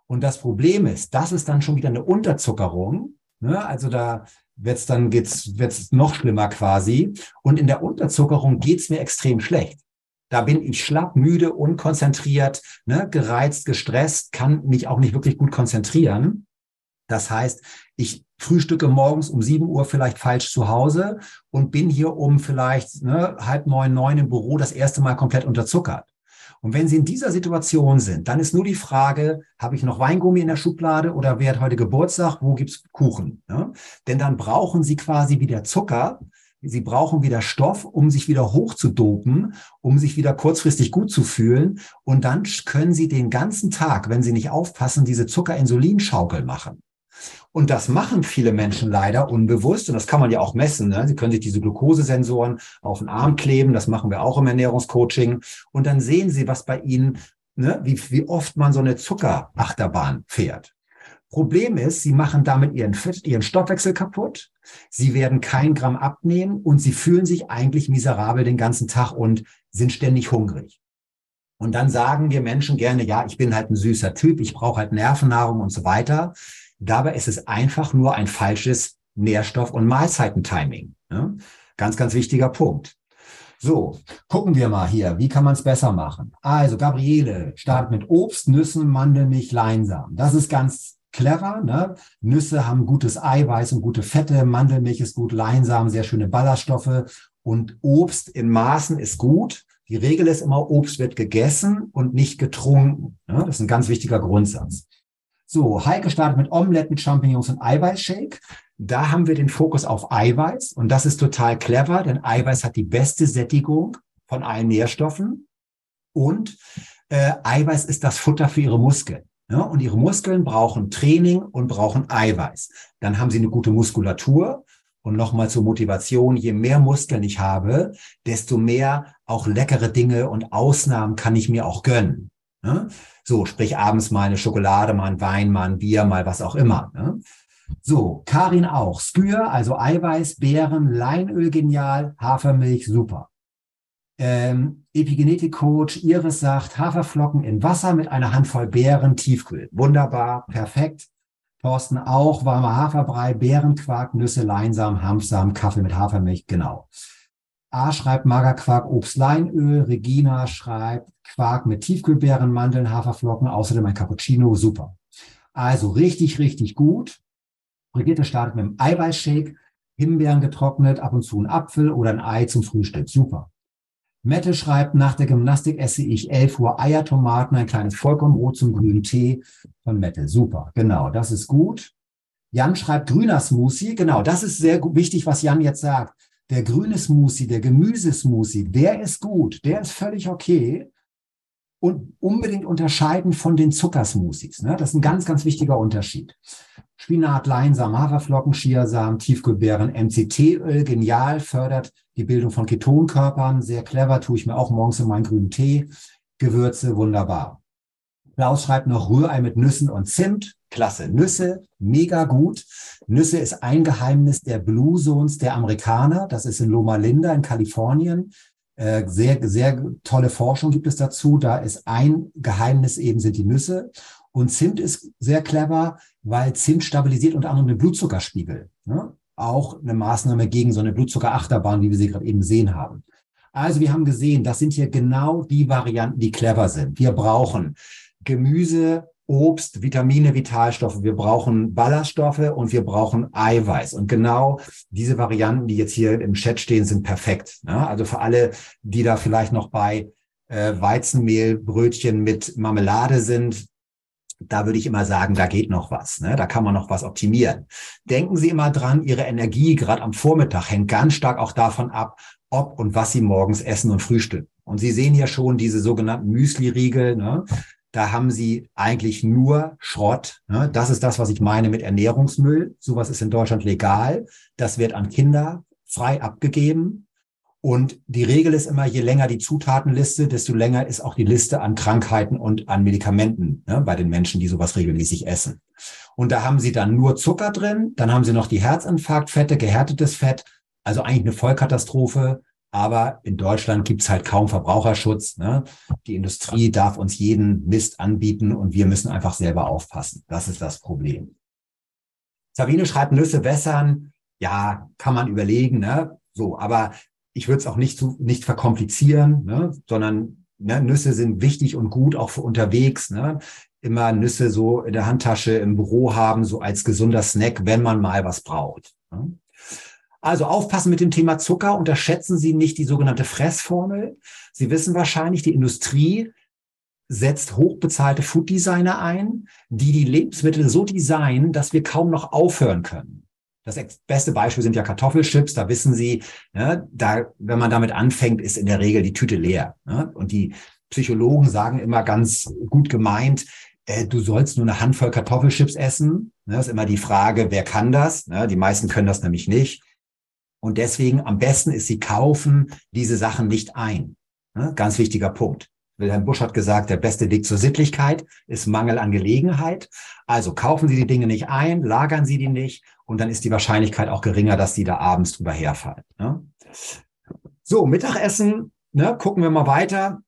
Und das Problem ist, das ist dann schon wieder eine Unterzuckerung. Ne? Also da wird's dann geht's wird's noch schlimmer quasi. Und in der Unterzuckerung geht's mir extrem schlecht. Da bin ich schlapp, müde, unkonzentriert, ne, gereizt, gestresst, kann mich auch nicht wirklich gut konzentrieren. Das heißt, ich frühstücke morgens um sieben Uhr vielleicht falsch zu Hause und bin hier um vielleicht ne, halb neun, neun im Büro das erste Mal komplett unterzuckert. Und wenn Sie in dieser Situation sind, dann ist nur die Frage, habe ich noch Weingummi in der Schublade oder wer hat heute Geburtstag, wo gibt's Kuchen? Ne? Denn dann brauchen Sie quasi wieder Zucker, Sie brauchen wieder Stoff, um sich wieder hochzudopen, um sich wieder kurzfristig gut zu fühlen. Und dann können Sie den ganzen Tag, wenn Sie nicht aufpassen, diese Zucker-Insulin-Schaukel machen. Und das machen viele Menschen leider unbewusst. Und das kann man ja auch messen. Ne? Sie können sich diese Glukosesensoren auf den Arm kleben. Das machen wir auch im Ernährungscoaching. Und dann sehen Sie, was bei Ihnen, ne? wie, wie oft man so eine Zuckerachterbahn fährt. Problem ist, sie machen damit ihren, ihren Stoffwechsel kaputt. Sie werden kein Gramm abnehmen und sie fühlen sich eigentlich miserabel den ganzen Tag und sind ständig hungrig. Und dann sagen wir Menschen gerne, ja, ich bin halt ein süßer Typ, ich brauche halt Nervennahrung und so weiter. Dabei ist es einfach nur ein falsches Nährstoff- und Mahlzeitentiming. Ne? Ganz, ganz wichtiger Punkt. So, gucken wir mal hier, wie kann man es besser machen? Also, Gabriele startet mit Obst, Nüssen, Mandelmilch, Leinsamen. Das ist ganz clever. Ne? Nüsse haben gutes Eiweiß und gute Fette, Mandelmilch ist gut, Leinsamen, sehr schöne Ballaststoffe und Obst in Maßen ist gut. Die Regel ist immer, Obst wird gegessen und nicht getrunken. Ne? Das ist ein ganz wichtiger Grundsatz. So, Heike startet mit Omelette mit Champignons und Eiweißshake. Da haben wir den Fokus auf Eiweiß und das ist total clever, denn Eiweiß hat die beste Sättigung von allen Nährstoffen und äh, Eiweiß ist das Futter für ihre Muskeln. Ja, und ihre Muskeln brauchen Training und brauchen Eiweiß. Dann haben sie eine gute Muskulatur. Und nochmal zur Motivation, je mehr Muskeln ich habe, desto mehr auch leckere Dinge und Ausnahmen kann ich mir auch gönnen. Ne? So, sprich abends mal eine Schokolade, mal ein Wein, mal ein Bier, mal was auch immer. Ne? So, Karin auch. Skür, also Eiweiß, Beeren, Leinöl genial, Hafermilch super. Ähm, Epigenetik-Coach Iris sagt, Haferflocken in Wasser mit einer Handvoll Beeren tiefkühl. Wunderbar, perfekt. Thorsten auch, warmer Haferbrei, Beerenquark, Nüsse, Leinsamen, Hanfsamen, Kaffee mit Hafermilch, genau. A schreibt Magerquark, Obst, Leinöl. Regina schreibt Quark mit Tiefkühlbeeren, Mandeln, Haferflocken, außerdem ein Cappuccino. Super. Also richtig, richtig gut. Brigitte startet mit einem Eiweißshake, Himbeeren getrocknet, ab und zu ein Apfel oder ein Ei zum Frühstück. Super. Mette schreibt, nach der Gymnastik esse ich 11 Uhr Eier, Tomaten, ein kleines Vollkornbrot zum grünen Tee von Mette. Super, genau, das ist gut. Jan schreibt grüner Smoothie. Genau, das ist sehr wichtig, was Jan jetzt sagt der grüne Smoothie, der Gemüsesmoothie, der ist gut, der ist völlig okay und unbedingt unterscheiden von den Zuckersmoothies. Ne? Das ist ein ganz, ganz wichtiger Unterschied. Spinat, Leinsamen, Haferflocken, Chiasamen, Tiefkühlbeeren, MCT-Öl, genial, fördert die Bildung von Ketonkörpern, sehr clever, tue ich mir auch morgens in meinen grünen Tee. Gewürze, wunderbar. Klaus schreibt noch Rührei mit Nüssen und Zimt. Klasse. Nüsse, mega gut. Nüsse ist ein Geheimnis der Blue Zones der Amerikaner. Das ist in Loma Linda in Kalifornien. Äh, sehr, sehr tolle Forschung gibt es dazu. Da ist ein Geheimnis eben sind die Nüsse. Und Zimt ist sehr clever, weil Zimt stabilisiert unter anderem den Blutzuckerspiegel. Ne? Auch eine Maßnahme gegen so eine Blutzuckerachterbahn, wie wir sie gerade eben gesehen haben. Also wir haben gesehen, das sind hier genau die Varianten, die clever sind. Wir brauchen Gemüse, Obst, Vitamine, Vitalstoffe, wir brauchen Ballaststoffe und wir brauchen Eiweiß. Und genau diese Varianten, die jetzt hier im Chat stehen, sind perfekt. Ne? Also für alle, die da vielleicht noch bei äh, Weizenmehlbrötchen mit Marmelade sind, da würde ich immer sagen, da geht noch was. Ne? Da kann man noch was optimieren. Denken Sie immer dran, Ihre Energie gerade am Vormittag hängt ganz stark auch davon ab, ob und was Sie morgens essen und frühstücken. Und Sie sehen ja schon diese sogenannten Müsli-Riegel. Ne? Da haben Sie eigentlich nur Schrott. Ne? Das ist das, was ich meine mit Ernährungsmüll. Sowas ist in Deutschland legal. Das wird an Kinder frei abgegeben. Und die Regel ist immer, je länger die Zutatenliste, desto länger ist auch die Liste an Krankheiten und an Medikamenten ne, bei den Menschen, die sowas regelmäßig essen. Und da haben sie dann nur Zucker drin, dann haben sie noch die Herzinfarktfette, gehärtetes Fett, also eigentlich eine Vollkatastrophe. Aber in Deutschland gibt's halt kaum Verbraucherschutz. Ne? Die Industrie darf uns jeden Mist anbieten und wir müssen einfach selber aufpassen. Das ist das Problem. Sabine schreibt Nüsse wässern. Ja, kann man überlegen. Ne? So, aber ich würde es auch nicht zu nicht verkomplizieren, ne? sondern ne, Nüsse sind wichtig und gut auch für unterwegs. Ne? Immer Nüsse so in der Handtasche im Büro haben, so als gesunder Snack, wenn man mal was braucht. Ne? Also aufpassen mit dem Thema Zucker. Unterschätzen Sie nicht die sogenannte Fressformel. Sie wissen wahrscheinlich, die Industrie setzt hochbezahlte Food Designer ein, die die Lebensmittel so designen, dass wir kaum noch aufhören können. Das beste Beispiel sind ja Kartoffelchips. Da wissen Sie, ne, da, wenn man damit anfängt, ist in der Regel die Tüte leer. Ne? Und die Psychologen sagen immer ganz gut gemeint, äh, du sollst nur eine Handvoll Kartoffelchips essen. Ne? Das ist immer die Frage, wer kann das? Ne? Die meisten können das nämlich nicht. Und deswegen am besten ist, sie kaufen diese Sachen nicht ein. Ne? Ganz wichtiger Punkt. Wilhelm Busch hat gesagt, der beste Weg zur Sittlichkeit ist Mangel an Gelegenheit. Also kaufen Sie die Dinge nicht ein, lagern Sie die nicht und dann ist die Wahrscheinlichkeit auch geringer, dass die da abends drüber herfallen. Ne? So, Mittagessen, ne, gucken wir mal weiter.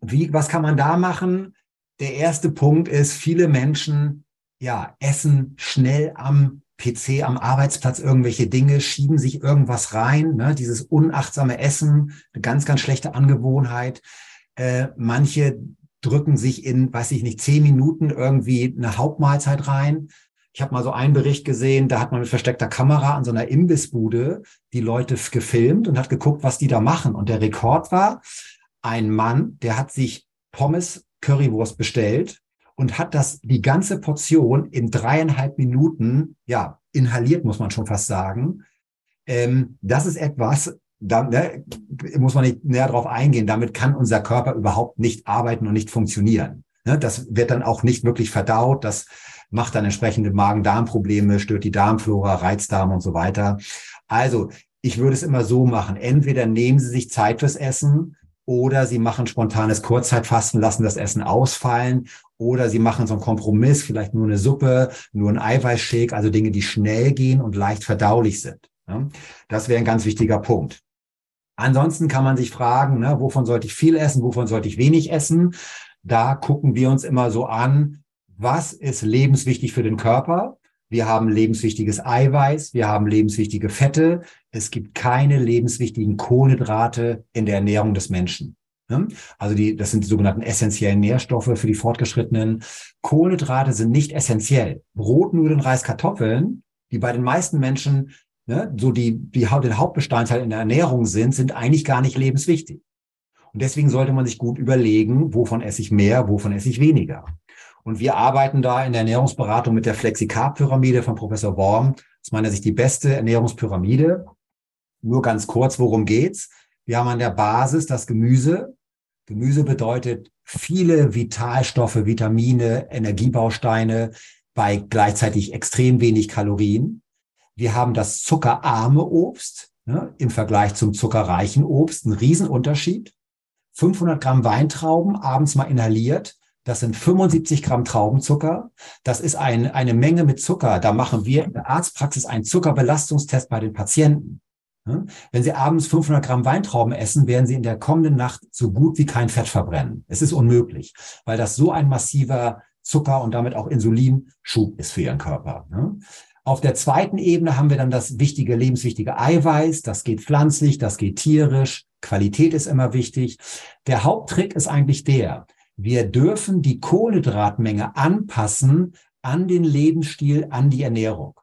Wie, was kann man da machen? Der erste Punkt ist, viele Menschen ja, essen schnell am PC, am Arbeitsplatz irgendwelche Dinge, schieben sich irgendwas rein. Ne? Dieses unachtsame Essen, eine ganz, ganz schlechte Angewohnheit. Äh, manche drücken sich in, weiß ich nicht, zehn Minuten irgendwie eine Hauptmahlzeit rein. Ich habe mal so einen Bericht gesehen, da hat man mit versteckter Kamera an so einer Imbissbude die Leute gefilmt und hat geguckt, was die da machen. Und der Rekord war, ein Mann, der hat sich Pommes Currywurst bestellt und hat das die ganze Portion in dreieinhalb Minuten ja inhaliert, muss man schon fast sagen. Ähm, das ist etwas, da ne, muss man nicht näher drauf eingehen. Damit kann unser Körper überhaupt nicht arbeiten und nicht funktionieren. Ne, das wird dann auch nicht wirklich verdaut. Das macht dann entsprechende Magen-Darm-Probleme, stört die Darmflora, Reizdarm und so weiter. Also ich würde es immer so machen. Entweder nehmen Sie sich Zeit fürs Essen oder Sie machen spontanes Kurzzeitfasten, lassen das Essen ausfallen oder Sie machen so einen Kompromiss, vielleicht nur eine Suppe, nur ein Eiweißshake, also Dinge, die schnell gehen und leicht verdaulich sind. Das wäre ein ganz wichtiger Punkt. Ansonsten kann man sich fragen, ne, wovon sollte ich viel essen, wovon sollte ich wenig essen? Da gucken wir uns immer so an, was ist lebenswichtig für den Körper? Wir haben lebenswichtiges Eiweiß, wir haben lebenswichtige Fette. Es gibt keine lebenswichtigen Kohlenhydrate in der Ernährung des Menschen. Also die, das sind die sogenannten essentiellen Nährstoffe für die Fortgeschrittenen. Kohlenhydrate sind nicht essentiell. Brot, Nudeln, Reis, Kartoffeln, die bei den meisten Menschen ne, so die, die den Hauptbestandteil in der Ernährung sind, sind eigentlich gar nicht lebenswichtig. Und deswegen sollte man sich gut überlegen, wovon esse ich mehr, wovon esse ich weniger. Und wir arbeiten da in der Ernährungsberatung mit der Flexicarb-Pyramide von Professor Worm. Aus meiner Sicht die beste Ernährungspyramide. Nur ganz kurz, worum geht's? Wir haben an der Basis das Gemüse. Gemüse bedeutet viele Vitalstoffe, Vitamine, Energiebausteine bei gleichzeitig extrem wenig Kalorien. Wir haben das zuckerarme Obst ne, im Vergleich zum zuckerreichen Obst. Ein Riesenunterschied. 500 Gramm Weintrauben abends mal inhaliert das sind 75 Gramm Traubenzucker. Das ist ein, eine Menge mit Zucker. Da machen wir in der Arztpraxis einen Zuckerbelastungstest bei den Patienten. Wenn Sie abends 500 Gramm Weintrauben essen, werden Sie in der kommenden Nacht so gut wie kein Fett verbrennen. Es ist unmöglich, weil das so ein massiver Zucker und damit auch Insulinschub ist für Ihren Körper. Auf der zweiten Ebene haben wir dann das wichtige, lebenswichtige Eiweiß. Das geht pflanzlich, das geht tierisch, Qualität ist immer wichtig. Der Haupttrick ist eigentlich der, wir dürfen die Kohlenhydratmenge anpassen an den Lebensstil, an die Ernährung.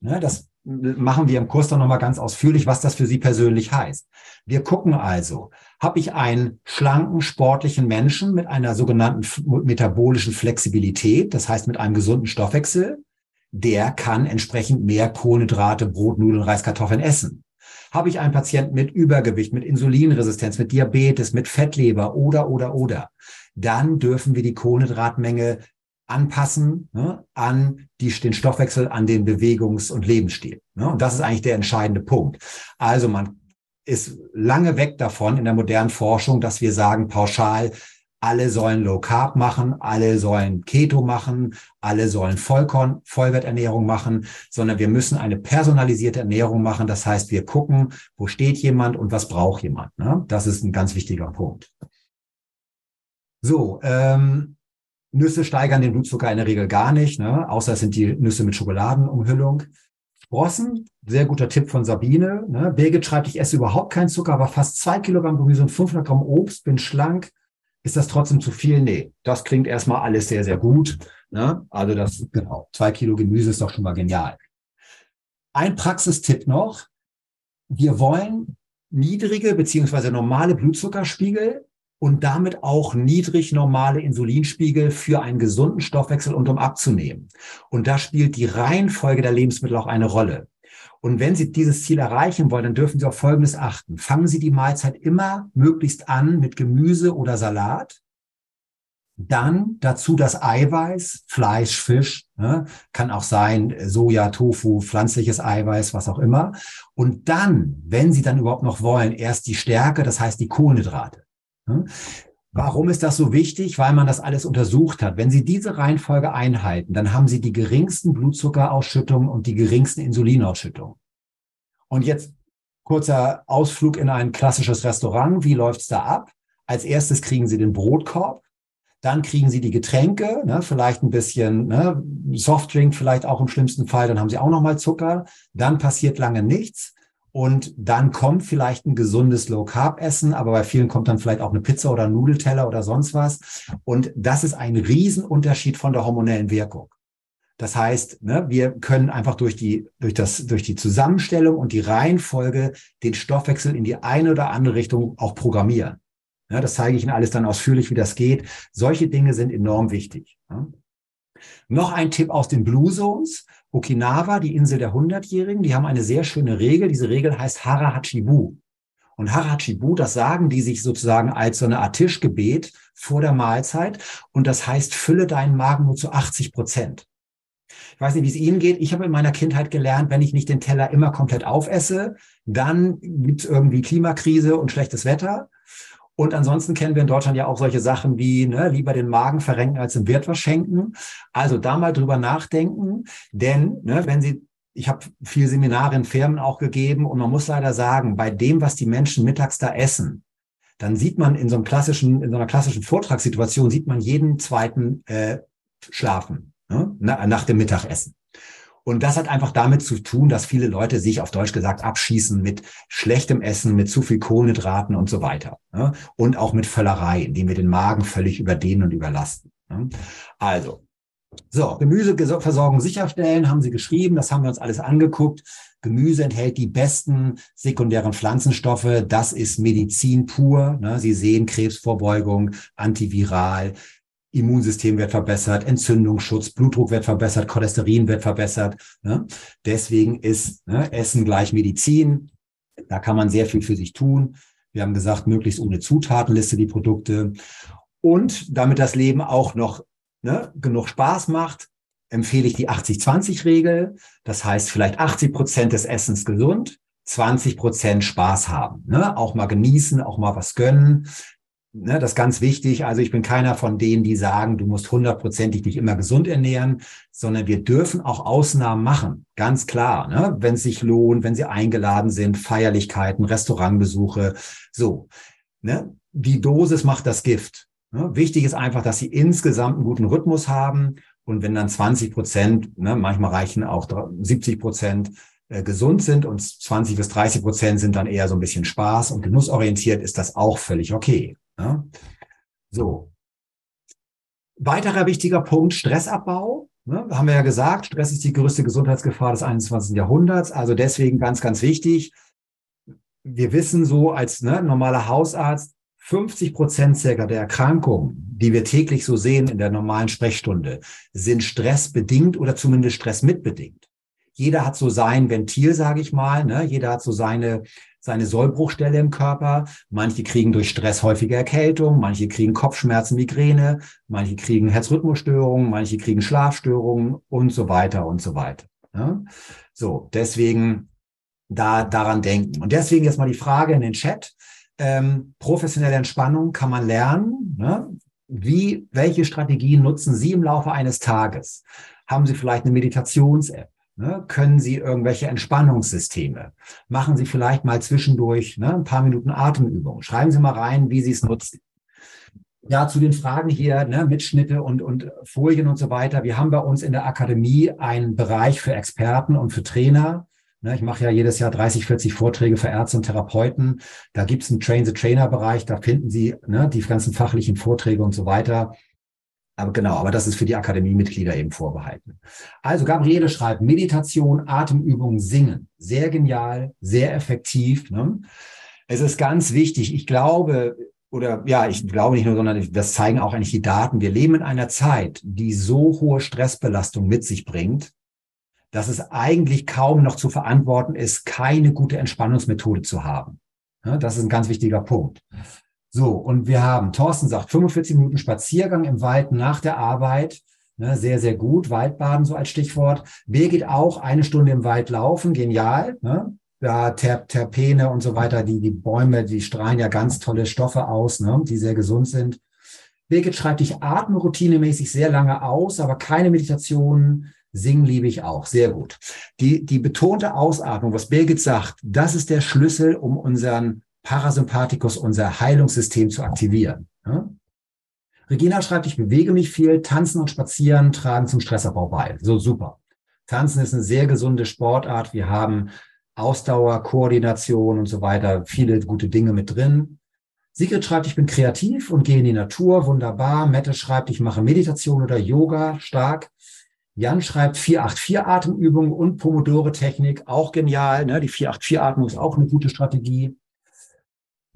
Ne, das machen wir im Kurs dann nochmal ganz ausführlich, was das für Sie persönlich heißt. Wir gucken also, habe ich einen schlanken, sportlichen Menschen mit einer sogenannten metabolischen Flexibilität, das heißt mit einem gesunden Stoffwechsel, der kann entsprechend mehr Kohlenhydrate, Brot, Nudeln, Reis, Kartoffeln essen. Habe ich einen Patienten mit Übergewicht, mit Insulinresistenz, mit Diabetes, mit Fettleber oder, oder, oder, dann dürfen wir die Kohlenhydratmenge anpassen ne, an die, den Stoffwechsel, an den Bewegungs- und Lebensstil. Ne? Und das ist eigentlich der entscheidende Punkt. Also man ist lange weg davon in der modernen Forschung, dass wir sagen pauschal, alle sollen Low Carb machen, alle sollen Keto machen, alle sollen Vollkorn, Vollwerternährung machen, sondern wir müssen eine personalisierte Ernährung machen. Das heißt, wir gucken, wo steht jemand und was braucht jemand. Ne? Das ist ein ganz wichtiger Punkt. So, ähm, Nüsse steigern den Blutzucker in der Regel gar nicht, ne? außer es sind die Nüsse mit Schokoladenumhüllung. Sprossen, sehr guter Tipp von Sabine. Ne? Birgit schreibt, ich esse überhaupt keinen Zucker, aber fast zwei Kilogramm Gemüse und 500 Gramm Obst, bin schlank. Ist das trotzdem zu viel? Nee, das klingt erstmal alles sehr, sehr gut. Ne? Also das, genau, zwei Kilo Gemüse ist doch schon mal genial. Ein Praxistipp noch. Wir wollen niedrige beziehungsweise normale Blutzuckerspiegel und damit auch niedrig normale Insulinspiegel für einen gesunden Stoffwechsel und um abzunehmen. Und da spielt die Reihenfolge der Lebensmittel auch eine Rolle. Und wenn Sie dieses Ziel erreichen wollen, dann dürfen Sie auf Folgendes achten. Fangen Sie die Mahlzeit immer möglichst an mit Gemüse oder Salat. Dann dazu das Eiweiß, Fleisch, Fisch, ne, kann auch sein Soja, Tofu, pflanzliches Eiweiß, was auch immer. Und dann, wenn Sie dann überhaupt noch wollen, erst die Stärke, das heißt die Kohlenhydrate. Hm? Warum ist das so wichtig? Weil man das alles untersucht hat. Wenn Sie diese Reihenfolge einhalten, dann haben Sie die geringsten Blutzuckerausschüttungen und die geringsten Insulinausschüttungen. Und jetzt kurzer Ausflug in ein klassisches Restaurant. Wie läuft's da ab? Als erstes kriegen Sie den Brotkorb. Dann kriegen Sie die Getränke, ne, vielleicht ein bisschen ne, Softdrink, vielleicht auch im schlimmsten Fall. Dann haben Sie auch noch mal Zucker. Dann passiert lange nichts. Und dann kommt vielleicht ein gesundes Low-Carb-Essen, aber bei vielen kommt dann vielleicht auch eine Pizza oder ein Nudelteller oder sonst was. Und das ist ein Riesenunterschied von der hormonellen Wirkung. Das heißt, ne, wir können einfach durch die, durch das, durch die Zusammenstellung und die Reihenfolge den Stoffwechsel in die eine oder andere Richtung auch programmieren. Ja, das zeige ich Ihnen alles dann ausführlich, wie das geht. Solche Dinge sind enorm wichtig. Ja. Noch ein Tipp aus den Blue Zones. Okinawa, die Insel der Hundertjährigen, die haben eine sehr schöne Regel. Diese Regel heißt Harahachibu. Und Harahachibu, das sagen die sich sozusagen als so eine Art Tischgebet vor der Mahlzeit. Und das heißt, fülle deinen Magen nur zu 80 Prozent. Ich weiß nicht, wie es Ihnen geht. Ich habe in meiner Kindheit gelernt, wenn ich nicht den Teller immer komplett aufesse, dann gibt es irgendwie Klimakrise und schlechtes Wetter. Und ansonsten kennen wir in Deutschland ja auch solche Sachen wie ne, lieber den Magen verrenken als im Wirt was schenken. Also da mal drüber nachdenken, denn ne, wenn Sie ich habe viel Seminare in Firmen auch gegeben und man muss leider sagen, bei dem, was die Menschen mittags da essen, dann sieht man in so einem klassischen, in so einer klassischen Vortragssituation sieht man jeden zweiten äh, schlafen ne, nach dem Mittagessen. Und das hat einfach damit zu tun, dass viele Leute sich auf Deutsch gesagt abschießen mit schlechtem Essen, mit zu viel Kohlenhydraten und so weiter. Ne? Und auch mit Völlerei, indem wir den Magen völlig überdehnen und überlasten. Ne? Also, so, Gemüseversorgung sicherstellen, haben Sie geschrieben, das haben wir uns alles angeguckt. Gemüse enthält die besten sekundären Pflanzenstoffe. Das ist Medizin pur. Ne? Sie sehen Krebsvorbeugung, antiviral, Immunsystem wird verbessert, Entzündungsschutz, Blutdruck wird verbessert, Cholesterin wird verbessert. Ne? Deswegen ist ne, Essen gleich Medizin. Da kann man sehr viel für sich tun. Wir haben gesagt, möglichst ohne Zutatenliste die Produkte. Und damit das Leben auch noch ne, genug Spaß macht, empfehle ich die 80-20-Regel. Das heißt, vielleicht 80 Prozent des Essens gesund, 20 Prozent Spaß haben. Ne? Auch mal genießen, auch mal was gönnen ne, das ist ganz wichtig. Also ich bin keiner von denen, die sagen, du musst hundertprozentig dich immer gesund ernähren, sondern wir dürfen auch Ausnahmen machen. Ganz klar, ne? wenn es sich lohnt, wenn sie eingeladen sind, Feierlichkeiten, Restaurantbesuche. So, ne? die Dosis macht das Gift. Ne? Wichtig ist einfach, dass sie insgesamt einen guten Rhythmus haben. Und wenn dann 20 Prozent, ne, manchmal reichen auch 70 Prozent, äh, gesund sind und 20 bis 30 Prozent sind dann eher so ein bisschen Spaß und genussorientiert, ist das auch völlig okay. Ne? So. Weiterer wichtiger Punkt, Stressabbau. Ne? Haben wir ja gesagt, Stress ist die größte Gesundheitsgefahr des 21. Jahrhunderts. Also deswegen ganz, ganz wichtig. Wir wissen so als ne, normaler Hausarzt, 50 Prozent circa der Erkrankungen, die wir täglich so sehen in der normalen Sprechstunde, sind stressbedingt oder zumindest stressmitbedingt. Jeder hat so sein Ventil, sage ich mal. Ne? Jeder hat so seine, seine Sollbruchstelle im Körper. Manche kriegen durch Stress häufige Erkältung, manche kriegen Kopfschmerzen, Migräne, manche kriegen Herzrhythmusstörungen, manche kriegen Schlafstörungen und so weiter und so weiter. Ne? So, deswegen da daran denken. Und deswegen jetzt mal die Frage in den Chat ähm, professionelle Entspannung kann man lernen. Ne? Wie, welche Strategien nutzen Sie im Laufe eines Tages? Haben Sie vielleicht eine Meditations-App? Ne? Können Sie irgendwelche Entspannungssysteme? Machen Sie vielleicht mal zwischendurch ne, ein paar Minuten Atemübung. Schreiben Sie mal rein, wie Sie es nutzen. Ja, zu den Fragen hier, ne, Mitschnitte und, und Folien und so weiter. Wir haben bei uns in der Akademie einen Bereich für Experten und für Trainer. Ne, ich mache ja jedes Jahr 30, 40 Vorträge für Ärzte und Therapeuten. Da gibt es einen Train-the-Trainer-Bereich, da finden Sie ne, die ganzen fachlichen Vorträge und so weiter. Aber genau, aber das ist für die Akademiemitglieder eben vorbehalten. Also Gabriele schreibt Meditation, Atemübungen, Singen. Sehr genial, sehr effektiv. Ne? Es ist ganz wichtig. Ich glaube, oder ja, ich glaube nicht nur, sondern das zeigen auch eigentlich die Daten. Wir leben in einer Zeit, die so hohe Stressbelastung mit sich bringt, dass es eigentlich kaum noch zu verantworten ist, keine gute Entspannungsmethode zu haben. Ja, das ist ein ganz wichtiger Punkt. So, und wir haben, Thorsten sagt, 45 Minuten Spaziergang im Wald nach der Arbeit. Ne, sehr, sehr gut. Waldbaden so als Stichwort. Birgit auch eine Stunde im Wald laufen. Genial. Ne? Da Ter Terpene und so weiter, die, die Bäume, die strahlen ja ganz tolle Stoffe aus, ne? die sehr gesund sind. Birgit schreibt, ich atme routinemäßig sehr lange aus, aber keine Meditation, Singen liebe ich auch, sehr gut. Die, die betonte Ausatmung, was Birgit sagt, das ist der Schlüssel, um unseren Parasympathikus, unser Heilungssystem zu aktivieren. Ja? Regina schreibt, ich bewege mich viel, tanzen und spazieren tragen zum Stressabbau bei. So super. Tanzen ist eine sehr gesunde Sportart. Wir haben Ausdauer, Koordination und so weiter, viele gute Dinge mit drin. Sigrid schreibt, ich bin kreativ und gehe in die Natur. Wunderbar. Mette schreibt, ich mache Meditation oder Yoga. Stark. Jan schreibt 484 Atemübungen und Pomodore-Technik, auch genial. Ne? Die 484-Atmung ist auch eine gute Strategie.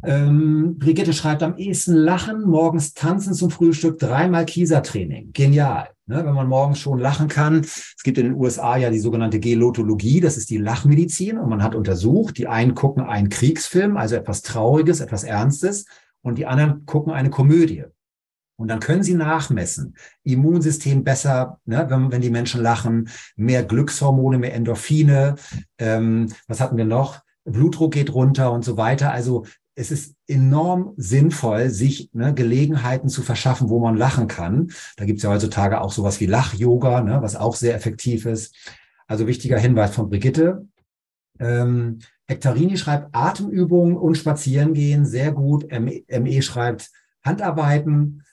Ähm, Brigitte schreibt am ehesten lachen, morgens tanzen zum Frühstück, dreimal Kiesertraining. Genial. Ne? Wenn man morgens schon lachen kann. Es gibt in den USA ja die sogenannte Gelotologie, das ist die Lachmedizin. Und man hat untersucht, die einen gucken einen Kriegsfilm, also etwas Trauriges, etwas Ernstes, und die anderen gucken eine Komödie. Und dann können Sie nachmessen. Immunsystem besser, ne, wenn, wenn die Menschen lachen, mehr Glückshormone, mehr Endorphine. Ähm, was hatten wir noch? Blutdruck geht runter und so weiter. Also es ist enorm sinnvoll, sich ne, Gelegenheiten zu verschaffen, wo man lachen kann. Da gibt es ja heutzutage auch sowas wie Lach-Yoga, ne, was auch sehr effektiv ist. Also wichtiger Hinweis von Brigitte. Ähm, Hektarini schreibt Atemübungen und Spazierengehen, sehr gut. ME schreibt Handarbeiten.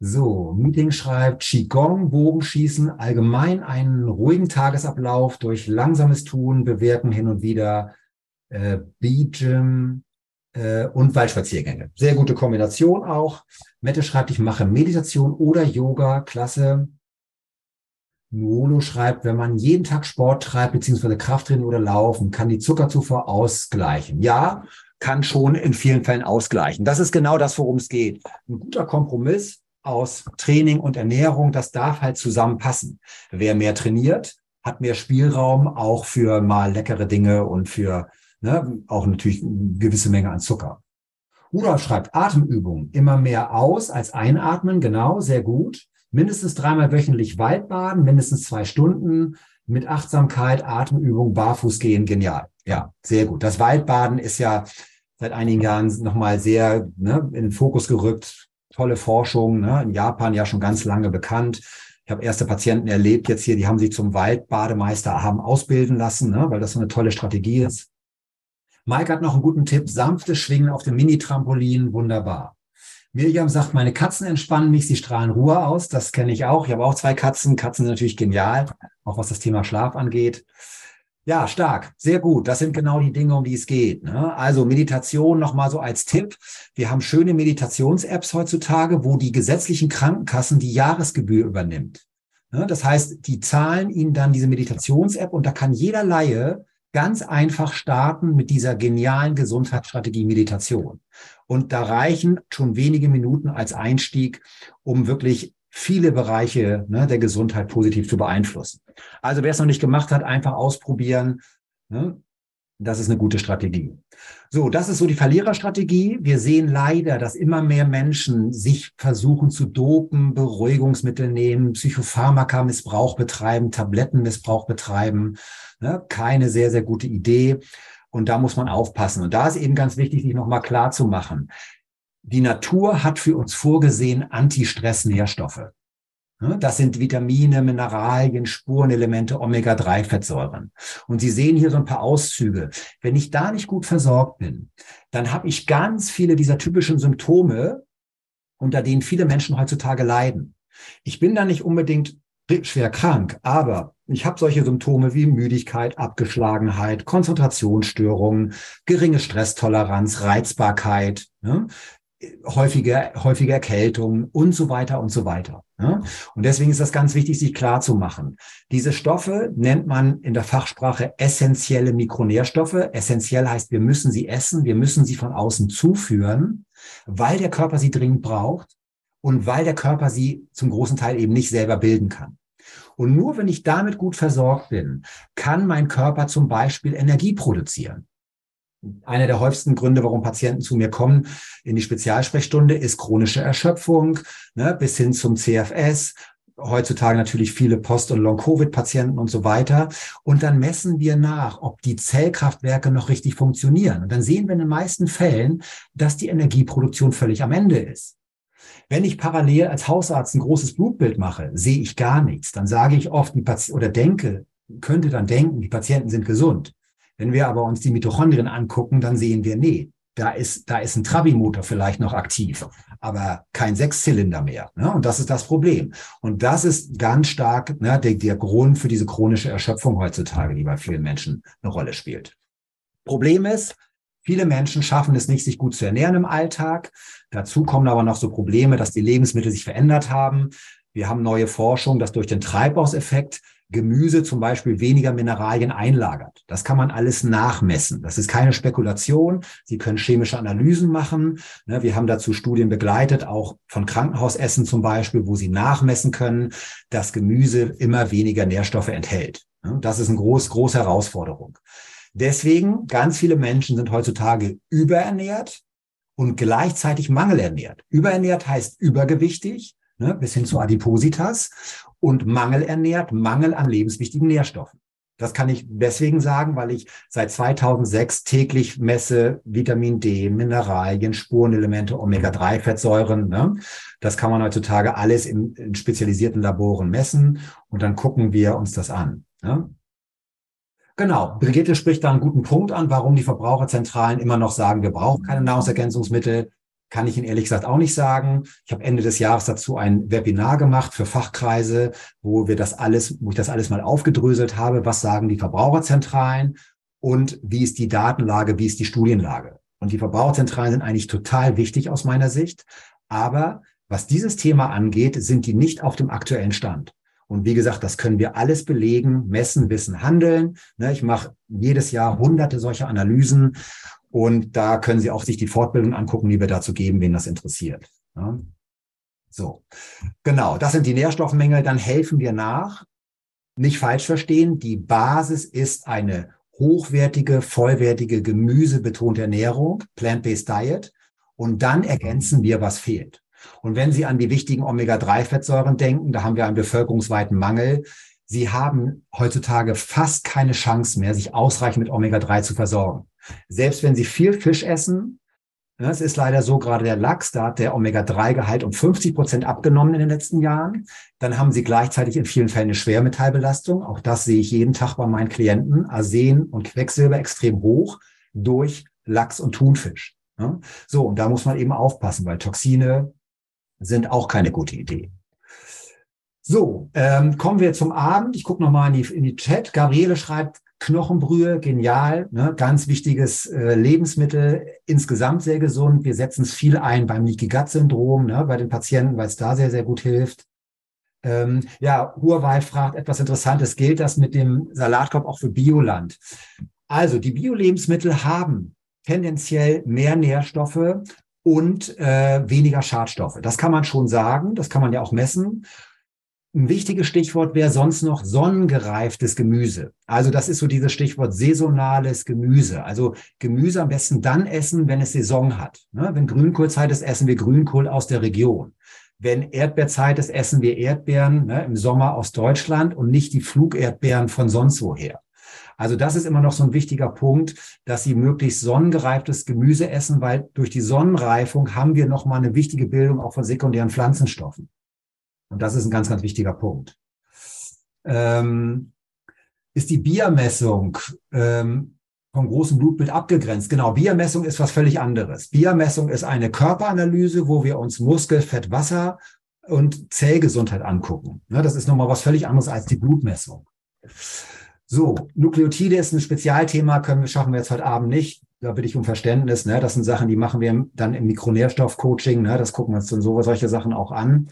So, Meeting schreibt Qigong, Bogenschießen, allgemein einen ruhigen Tagesablauf durch langsames Tun, Bewirken hin und wieder, äh, Beat-Gym äh, und Waldspaziergänge. Sehr gute Kombination auch. Mette schreibt, ich mache Meditation oder Yoga, klasse. Nuolo schreibt, wenn man jeden Tag Sport treibt, beziehungsweise Krafttraining oder Laufen, kann die Zuckerzufuhr ausgleichen. Ja, kann schon in vielen Fällen ausgleichen. Das ist genau das, worum es geht. Ein guter Kompromiss aus Training und Ernährung, das darf halt zusammenpassen. Wer mehr trainiert, hat mehr Spielraum auch für mal leckere Dinge und für ne, auch natürlich eine gewisse Menge an Zucker. Rudolf schreibt Atemübungen immer mehr aus als einatmen, genau, sehr gut. Mindestens dreimal wöchentlich Waldbaden, mindestens zwei Stunden mit Achtsamkeit, Atemübung, Barfuß gehen, genial. Ja, sehr gut. Das Waldbaden ist ja seit einigen Jahren nochmal sehr ne, in den Fokus gerückt tolle Forschung, ne? in Japan ja schon ganz lange bekannt. Ich habe erste Patienten erlebt jetzt hier, die haben sich zum Waldbademeister haben ausbilden lassen, ne? weil das so eine tolle Strategie ist. Mike hat noch einen guten Tipp, sanftes Schwingen auf dem Mini-Trampolin, wunderbar. Miriam sagt, meine Katzen entspannen mich, sie strahlen Ruhe aus. Das kenne ich auch. Ich habe auch zwei Katzen. Katzen sind natürlich genial, auch was das Thema Schlaf angeht. Ja, stark, sehr gut. Das sind genau die Dinge, um die es geht. Ne? Also Meditation nochmal so als Tipp. Wir haben schöne Meditations-Apps heutzutage, wo die gesetzlichen Krankenkassen die Jahresgebühr übernimmt. Ne? Das heißt, die zahlen Ihnen dann diese Meditations-App und da kann jeder Laie ganz einfach starten mit dieser genialen Gesundheitsstrategie Meditation. Und da reichen schon wenige Minuten als Einstieg, um wirklich viele Bereiche ne, der Gesundheit positiv zu beeinflussen. Also wer es noch nicht gemacht hat, einfach ausprobieren. Ne? Das ist eine gute Strategie. So, das ist so die Verliererstrategie. Wir sehen leider, dass immer mehr Menschen sich versuchen zu dopen, Beruhigungsmittel nehmen, Psychopharmaka-Missbrauch betreiben, Tablettenmissbrauch betreiben. Ne? Keine sehr, sehr gute Idee. Und da muss man aufpassen. Und da ist eben ganz wichtig, sich nochmal klar zu machen. Die Natur hat für uns vorgesehen Anti-Stress-Nährstoffe. Das sind Vitamine, Mineralien, Spurenelemente, Omega-3-Fettsäuren. Und Sie sehen hier so ein paar Auszüge. Wenn ich da nicht gut versorgt bin, dann habe ich ganz viele dieser typischen Symptome, unter denen viele Menschen heutzutage leiden. Ich bin da nicht unbedingt schwer krank, aber ich habe solche Symptome wie Müdigkeit, Abgeschlagenheit, Konzentrationsstörungen, geringe Stresstoleranz, Reizbarkeit, ne? häufige, häufige Erkältungen und so weiter und so weiter. Ne? Und deswegen ist das ganz wichtig, sich klar zu machen. Diese Stoffe nennt man in der Fachsprache essentielle Mikronährstoffe. Essentiell heißt, wir müssen sie essen, wir müssen sie von außen zuführen, weil der Körper sie dringend braucht und weil der Körper sie zum großen Teil eben nicht selber bilden kann. Und nur wenn ich damit gut versorgt bin, kann mein Körper zum Beispiel Energie produzieren. Einer der häufigsten Gründe, warum Patienten zu mir kommen in die Spezialsprechstunde, ist chronische Erschöpfung, ne, bis hin zum CFS, heutzutage natürlich viele Post- und Long-Covid-Patienten und so weiter. Und dann messen wir nach, ob die Zellkraftwerke noch richtig funktionieren. Und dann sehen wir in den meisten Fällen, dass die Energieproduktion völlig am Ende ist. Wenn ich parallel als Hausarzt ein großes Blutbild mache, sehe ich gar nichts. Dann sage ich oft, oder denke, könnte dann denken, die Patienten sind gesund. Wenn wir aber uns die Mitochondrien angucken, dann sehen wir, nee, da ist, da ist ein Trabi-Motor vielleicht noch aktiv, aber kein Sechszylinder mehr. Ne? Und das ist das Problem. Und das ist ganz stark ne, der, der Grund für diese chronische Erschöpfung heutzutage, die bei vielen Menschen eine Rolle spielt. Problem ist, Viele Menschen schaffen es nicht, sich gut zu ernähren im Alltag. Dazu kommen aber noch so Probleme, dass die Lebensmittel sich verändert haben. Wir haben neue Forschung, dass durch den Treibhauseffekt Gemüse zum Beispiel weniger Mineralien einlagert. Das kann man alles nachmessen. Das ist keine Spekulation. Sie können chemische Analysen machen. Ne, wir haben dazu Studien begleitet, auch von Krankenhausessen zum Beispiel, wo sie nachmessen können, dass Gemüse immer weniger Nährstoffe enthält. Ne, das ist eine groß, große Herausforderung. Deswegen, ganz viele Menschen sind heutzutage überernährt und gleichzeitig mangelernährt. Überernährt heißt übergewichtig, ne, bis hin zu Adipositas und mangelernährt, Mangel an lebenswichtigen Nährstoffen. Das kann ich deswegen sagen, weil ich seit 2006 täglich messe Vitamin D, Mineralien, Spurenelemente, Omega-3-Fettsäuren. Ne? Das kann man heutzutage alles in, in, spezialisierten Laboren messen und dann gucken wir uns das an. Ne? Genau, Brigitte spricht da einen guten Punkt an, warum die Verbraucherzentralen immer noch sagen, wir brauchen keine Nahrungsergänzungsmittel. Kann ich Ihnen ehrlich gesagt auch nicht sagen. Ich habe Ende des Jahres dazu ein Webinar gemacht für Fachkreise, wo wir das alles, wo ich das alles mal aufgedröselt habe. Was sagen die Verbraucherzentralen und wie ist die Datenlage, wie ist die Studienlage? Und die Verbraucherzentralen sind eigentlich total wichtig aus meiner Sicht. Aber was dieses Thema angeht, sind die nicht auf dem aktuellen Stand. Und wie gesagt, das können wir alles belegen, messen, wissen, handeln. Ne, ich mache jedes Jahr hunderte solcher Analysen und da können Sie auch sich die Fortbildung angucken, die wir dazu geben, wen das interessiert. So, genau, das sind die Nährstoffmängel. Dann helfen wir nach. Nicht falsch verstehen, die Basis ist eine hochwertige, vollwertige, gemüsebetonte Ernährung, Plant-Based Diet. Und dann ergänzen wir, was fehlt. Und wenn Sie an die wichtigen Omega-3-Fettsäuren denken, da haben wir einen bevölkerungsweiten Mangel. Sie haben heutzutage fast keine Chance mehr, sich ausreichend mit Omega-3 zu versorgen. Selbst wenn Sie viel Fisch essen, ne, es ist leider so, gerade der Lachs, da hat der Omega-3-Gehalt um 50 Prozent abgenommen in den letzten Jahren. Dann haben Sie gleichzeitig in vielen Fällen eine Schwermetallbelastung. Auch das sehe ich jeden Tag bei meinen Klienten. Arsen und Quecksilber extrem hoch durch Lachs und Thunfisch. Ne. So, und da muss man eben aufpassen, weil Toxine, sind auch keine gute Idee. So, ähm, kommen wir zum Abend. Ich gucke nochmal in die, in die Chat. Gabriele schreibt, Knochenbrühe, genial, ne? ganz wichtiges äh, Lebensmittel, insgesamt sehr gesund. Wir setzen es viel ein beim Leaky Gut Syndrom, ne? bei den Patienten, weil es da sehr, sehr gut hilft. Ähm, ja, Huawei fragt etwas Interessantes. Gilt das mit dem Salatkorb auch für Bioland? Also, die Bio-Lebensmittel haben tendenziell mehr Nährstoffe und äh, weniger Schadstoffe. Das kann man schon sagen. Das kann man ja auch messen. Ein wichtiges Stichwort wäre sonst noch sonnengereiftes Gemüse. Also das ist so dieses Stichwort saisonales Gemüse. Also Gemüse am besten dann essen, wenn es Saison hat. Ne? Wenn Grünkohlzeit ist, essen wir Grünkohl aus der Region. Wenn Erdbeerzeit ist, essen wir Erdbeeren ne, im Sommer aus Deutschland und nicht die Flugerdbeeren von sonst woher. Also das ist immer noch so ein wichtiger Punkt, dass Sie möglichst sonnengereiftes Gemüse essen, weil durch die Sonnenreifung haben wir nochmal eine wichtige Bildung auch von sekundären Pflanzenstoffen. Und das ist ein ganz, ganz wichtiger Punkt. Ähm, ist die Biermessung ähm, vom großen Blutbild abgegrenzt? Genau, Biermessung ist was völlig anderes. Biermessung ist eine Körperanalyse, wo wir uns Muskel, Fett, Wasser und Zellgesundheit angucken. Ja, das ist nochmal was völlig anderes als die Blutmessung. So, Nukleotide ist ein Spezialthema, können wir, schaffen wir jetzt heute Abend nicht. Da bitte ich um Verständnis. Ne? Das sind Sachen, die machen wir dann im Mikronährstoff-Coaching. Ne? Das gucken wir uns dann so solche Sachen auch an.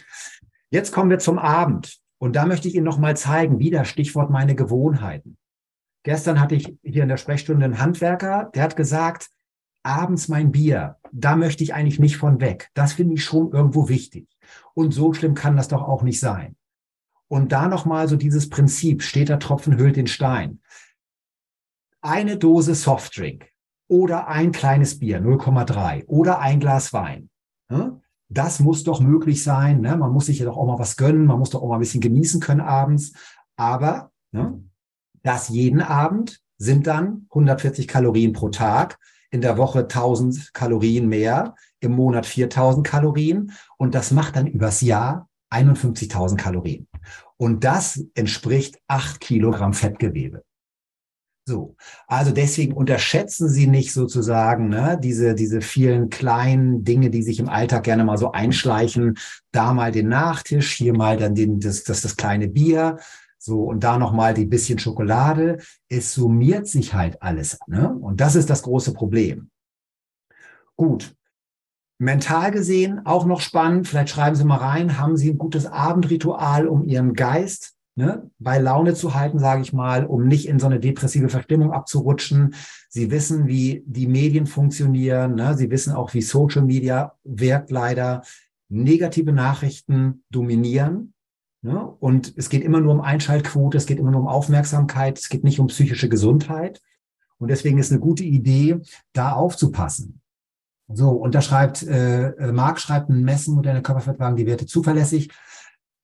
Jetzt kommen wir zum Abend. Und da möchte ich Ihnen nochmal zeigen, wieder Stichwort meine Gewohnheiten. Gestern hatte ich hier in der Sprechstunde einen Handwerker, der hat gesagt, abends mein Bier, da möchte ich eigentlich nicht von weg. Das finde ich schon irgendwo wichtig. Und so schlimm kann das doch auch nicht sein. Und da nochmal so dieses Prinzip, steter Tropfen hüllt den Stein. Eine Dose Softdrink oder ein kleines Bier, 0,3 oder ein Glas Wein. Hm? Das muss doch möglich sein. Ne? Man muss sich ja doch auch mal was gönnen, man muss doch auch mal ein bisschen genießen können abends. Aber ne, das jeden Abend sind dann 140 Kalorien pro Tag, in der Woche 1000 Kalorien mehr, im Monat 4000 Kalorien und das macht dann übers Jahr 51.000 Kalorien. Und das entspricht acht Kilogramm Fettgewebe. So, also deswegen unterschätzen Sie nicht sozusagen ne, diese, diese vielen kleinen Dinge, die sich im Alltag gerne mal so einschleichen. Da mal den Nachtisch, hier mal dann den, das, das, das kleine Bier, so und da noch mal die bisschen Schokolade. Es summiert sich halt alles. Ne? Und das ist das große Problem. Gut. Mental gesehen auch noch spannend. Vielleicht schreiben Sie mal rein. Haben Sie ein gutes Abendritual, um Ihren Geist ne, bei Laune zu halten, sage ich mal, um nicht in so eine depressive Verstimmung abzurutschen. Sie wissen, wie die Medien funktionieren. Ne? Sie wissen auch, wie Social Media wirkt leider. Negative Nachrichten dominieren. Ne? Und es geht immer nur um Einschaltquote, es geht immer nur um Aufmerksamkeit, es geht nicht um psychische Gesundheit. Und deswegen ist eine gute Idee, da aufzupassen. So, und da schreibt, äh, Marc schreibt, ein Messen moderne Körperfettwagen die Werte zuverlässig.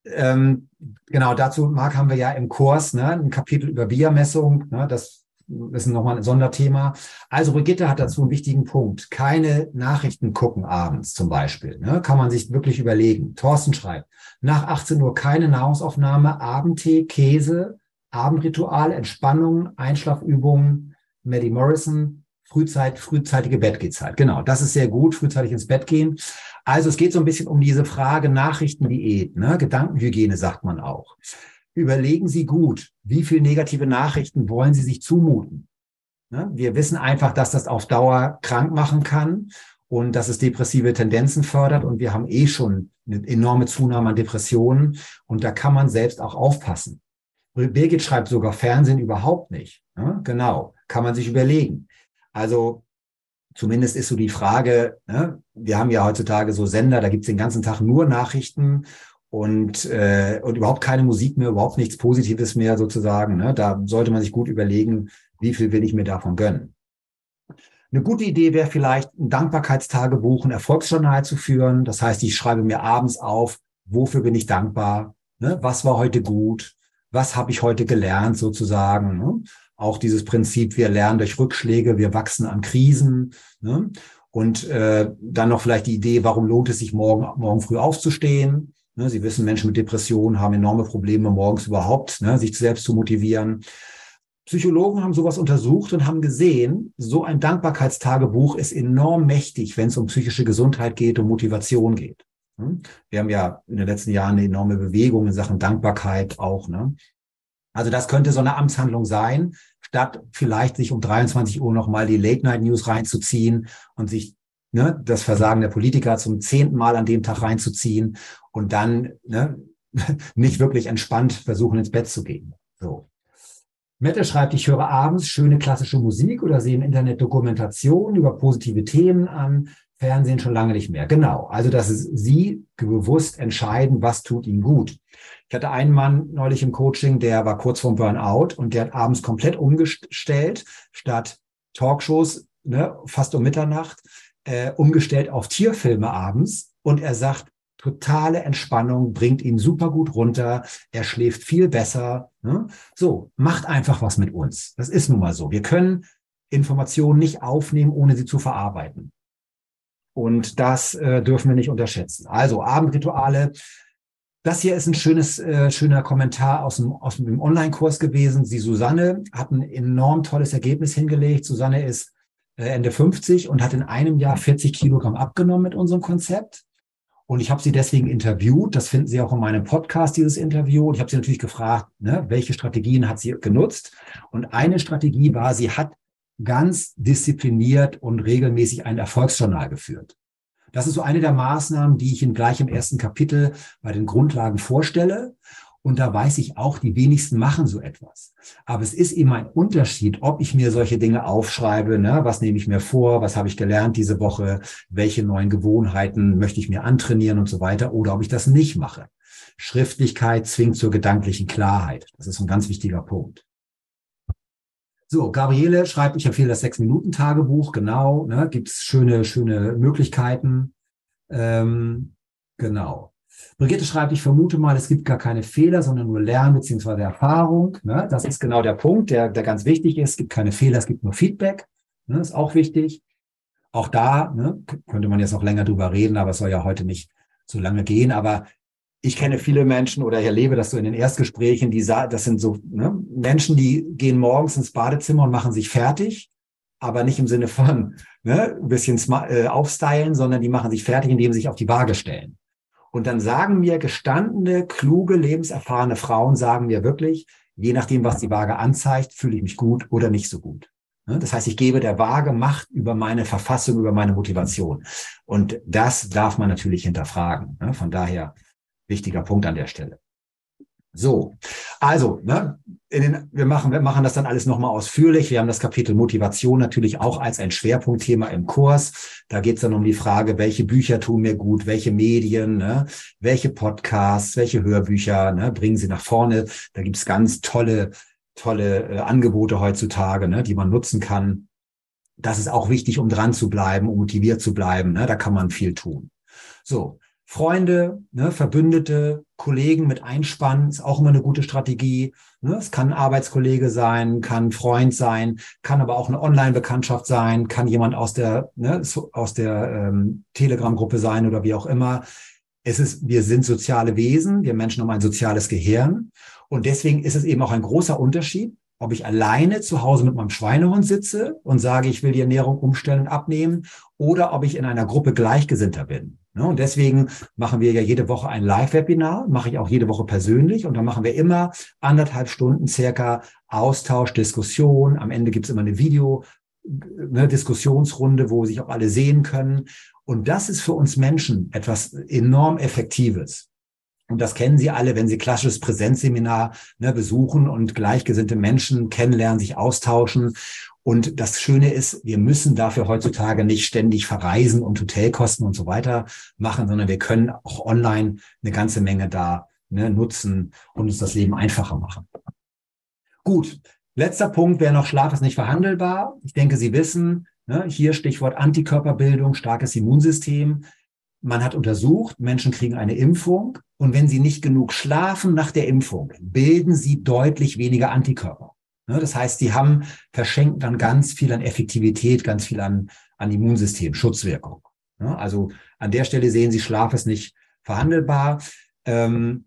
Ähm, genau, dazu, Marc, haben wir ja im Kurs ne, ein Kapitel über Biermessung. Ne, das ist nochmal ein Sonderthema. Also Brigitte hat dazu einen wichtigen Punkt. Keine Nachrichten gucken abends zum Beispiel. Ne, kann man sich wirklich überlegen. Thorsten schreibt, nach 18 Uhr keine Nahrungsaufnahme, Abendtee, Käse, Abendritual, Entspannung, Einschlafübungen, Maddie Morrison, Frühzeit, frühzeitige Bettgehzeit. Genau, das ist sehr gut, frühzeitig ins Bett gehen. Also es geht so ein bisschen um diese Frage Nachrichtendiät, ne? Gedankenhygiene sagt man auch. Überlegen Sie gut, wie viel negative Nachrichten wollen Sie sich zumuten? Ne? Wir wissen einfach, dass das auf Dauer krank machen kann und dass es depressive Tendenzen fördert und wir haben eh schon eine enorme Zunahme an Depressionen und da kann man selbst auch aufpassen. Birgit schreibt sogar Fernsehen überhaupt nicht. Ne? Genau, kann man sich überlegen. Also zumindest ist so die Frage, ne, wir haben ja heutzutage so Sender, da gibt's den ganzen Tag nur Nachrichten und, äh, und überhaupt keine Musik mehr, überhaupt nichts Positives mehr sozusagen. Ne? Da sollte man sich gut überlegen, wie viel will ich mir davon gönnen. Eine gute Idee wäre vielleicht, ein Dankbarkeitstagebuch, ein Erfolgsjournal zu führen. Das heißt, ich schreibe mir abends auf, wofür bin ich dankbar, ne? was war heute gut, was habe ich heute gelernt sozusagen. Ne? Auch dieses Prinzip, wir lernen durch Rückschläge, wir wachsen an Krisen. Ne? Und äh, dann noch vielleicht die Idee, warum lohnt es sich, morgen, morgen früh aufzustehen? Ne? Sie wissen, Menschen mit Depressionen haben enorme Probleme, morgens überhaupt ne, sich selbst zu motivieren. Psychologen haben sowas untersucht und haben gesehen, so ein Dankbarkeitstagebuch ist enorm mächtig, wenn es um psychische Gesundheit geht, um Motivation geht. Ne? Wir haben ja in den letzten Jahren eine enorme Bewegung in Sachen Dankbarkeit auch. Ne? Also das könnte so eine Amtshandlung sein. Statt vielleicht sich um 23 Uhr nochmal die Late-Night-News reinzuziehen und sich ne, das Versagen der Politiker zum zehnten Mal an dem Tag reinzuziehen und dann ne, nicht wirklich entspannt versuchen, ins Bett zu gehen. So. Mette schreibt, ich höre abends schöne klassische Musik oder sehe im Internet Dokumentationen über positive Themen an, Fernsehen schon lange nicht mehr. Genau. Also, dass Sie bewusst entscheiden, was tut Ihnen gut. Ich hatte einen Mann neulich im Coaching, der war kurz vorm Burnout und der hat abends komplett umgestellt, statt Talkshows, ne, fast um Mitternacht, äh, umgestellt auf Tierfilme abends. Und er sagt, totale Entspannung, bringt ihn super gut runter, er schläft viel besser. Ne? So, macht einfach was mit uns. Das ist nun mal so. Wir können Informationen nicht aufnehmen, ohne sie zu verarbeiten. Und das äh, dürfen wir nicht unterschätzen. Also Abendrituale. Das hier ist ein schönes, äh, schöner Kommentar aus dem, aus dem Online-Kurs gewesen. Sie Susanne hat ein enorm tolles Ergebnis hingelegt. Susanne ist äh, Ende 50 und hat in einem Jahr 40 Kilogramm abgenommen mit unserem Konzept. Und ich habe sie deswegen interviewt. Das finden Sie auch in meinem Podcast, dieses Interview. Und ich habe sie natürlich gefragt, ne, welche Strategien hat sie genutzt? Und eine Strategie war, sie hat ganz diszipliniert und regelmäßig ein Erfolgsjournal geführt. Das ist so eine der Maßnahmen, die ich in gleich im ersten Kapitel bei den Grundlagen vorstelle. Und da weiß ich auch, die wenigsten machen so etwas. Aber es ist eben ein Unterschied, ob ich mir solche Dinge aufschreibe, ne? was nehme ich mir vor, was habe ich gelernt diese Woche, welche neuen Gewohnheiten möchte ich mir antrainieren und so weiter, oder ob ich das nicht mache. Schriftlichkeit zwingt zur gedanklichen Klarheit. Das ist ein ganz wichtiger Punkt. So, Gabriele schreibt, ich empfehle das Sechs-Minuten-Tagebuch, genau, ne, gibt es schöne, schöne Möglichkeiten. Ähm, genau. Brigitte schreibt, ich vermute mal, es gibt gar keine Fehler, sondern nur Lernen bzw. Erfahrung. Ne? Das ist genau der Punkt, der, der ganz wichtig ist. Es gibt keine Fehler, es gibt nur Feedback. Ne? Ist auch wichtig. Auch da ne, könnte man jetzt noch länger drüber reden, aber es soll ja heute nicht so lange gehen. Aber ich kenne viele Menschen oder ich erlebe das so in den Erstgesprächen, die das sind so ne, Menschen, die gehen morgens ins Badezimmer und machen sich fertig, aber nicht im Sinne von ne, ein bisschen äh, aufstylen, sondern die machen sich fertig, indem sie sich auf die Waage stellen. Und dann sagen mir gestandene, kluge, lebenserfahrene Frauen, sagen mir wirklich, je nachdem, was die Waage anzeigt, fühle ich mich gut oder nicht so gut. Ne? Das heißt, ich gebe der Waage Macht über meine Verfassung, über meine Motivation. Und das darf man natürlich hinterfragen. Ne? Von daher wichtiger Punkt an der Stelle. So, also, ne, den, wir, machen, wir machen das dann alles nochmal ausführlich. Wir haben das Kapitel Motivation natürlich auch als ein Schwerpunktthema im Kurs. Da geht es dann um die Frage, welche Bücher tun mir gut, welche Medien, ne, welche Podcasts, welche Hörbücher ne, bringen sie nach vorne. Da gibt es ganz tolle, tolle äh, Angebote heutzutage, ne, die man nutzen kann. Das ist auch wichtig, um dran zu bleiben, um motiviert zu bleiben. Ne, da kann man viel tun. So, Freunde, ne, Verbündete, Kollegen mit einspannen, ist auch immer eine gute Strategie. Ne? Es kann ein Arbeitskollege sein, kann ein Freund sein, kann aber auch eine Online-Bekanntschaft sein, kann jemand aus der, ne, aus der ähm, Telegram-Gruppe sein oder wie auch immer. Es ist, wir sind soziale Wesen, wir Menschen haben ein soziales Gehirn. Und deswegen ist es eben auch ein großer Unterschied, ob ich alleine zu Hause mit meinem Schweinehund sitze und sage, ich will die Ernährung umstellen und abnehmen, oder ob ich in einer Gruppe Gleichgesinnter bin. Ne? Und deswegen machen wir ja jede Woche ein Live-Webinar, mache ich auch jede Woche persönlich und dann machen wir immer anderthalb Stunden circa Austausch, Diskussion. Am Ende gibt es immer eine Video, eine Diskussionsrunde, wo sich auch alle sehen können. Und das ist für uns Menschen etwas enorm Effektives. Und das kennen Sie alle, wenn Sie klassisches Präsenzseminar ne, besuchen und gleichgesinnte Menschen kennenlernen, sich austauschen. Und das Schöne ist, wir müssen dafür heutzutage nicht ständig verreisen und Hotelkosten und so weiter machen, sondern wir können auch online eine ganze Menge da ne, nutzen und uns das Leben einfacher machen. Gut, letzter Punkt wäre noch, Schlaf ist nicht verhandelbar. Ich denke, Sie wissen, ne, hier Stichwort Antikörperbildung, starkes Immunsystem. Man hat untersucht, Menschen kriegen eine Impfung und wenn sie nicht genug schlafen nach der Impfung, bilden sie deutlich weniger Antikörper. Ne, das heißt, die haben, verschenken dann ganz viel an Effektivität, ganz viel an, an Immunsystem, Schutzwirkung. Ne, also an der Stelle sehen Sie, Schlaf ist nicht verhandelbar. Ähm,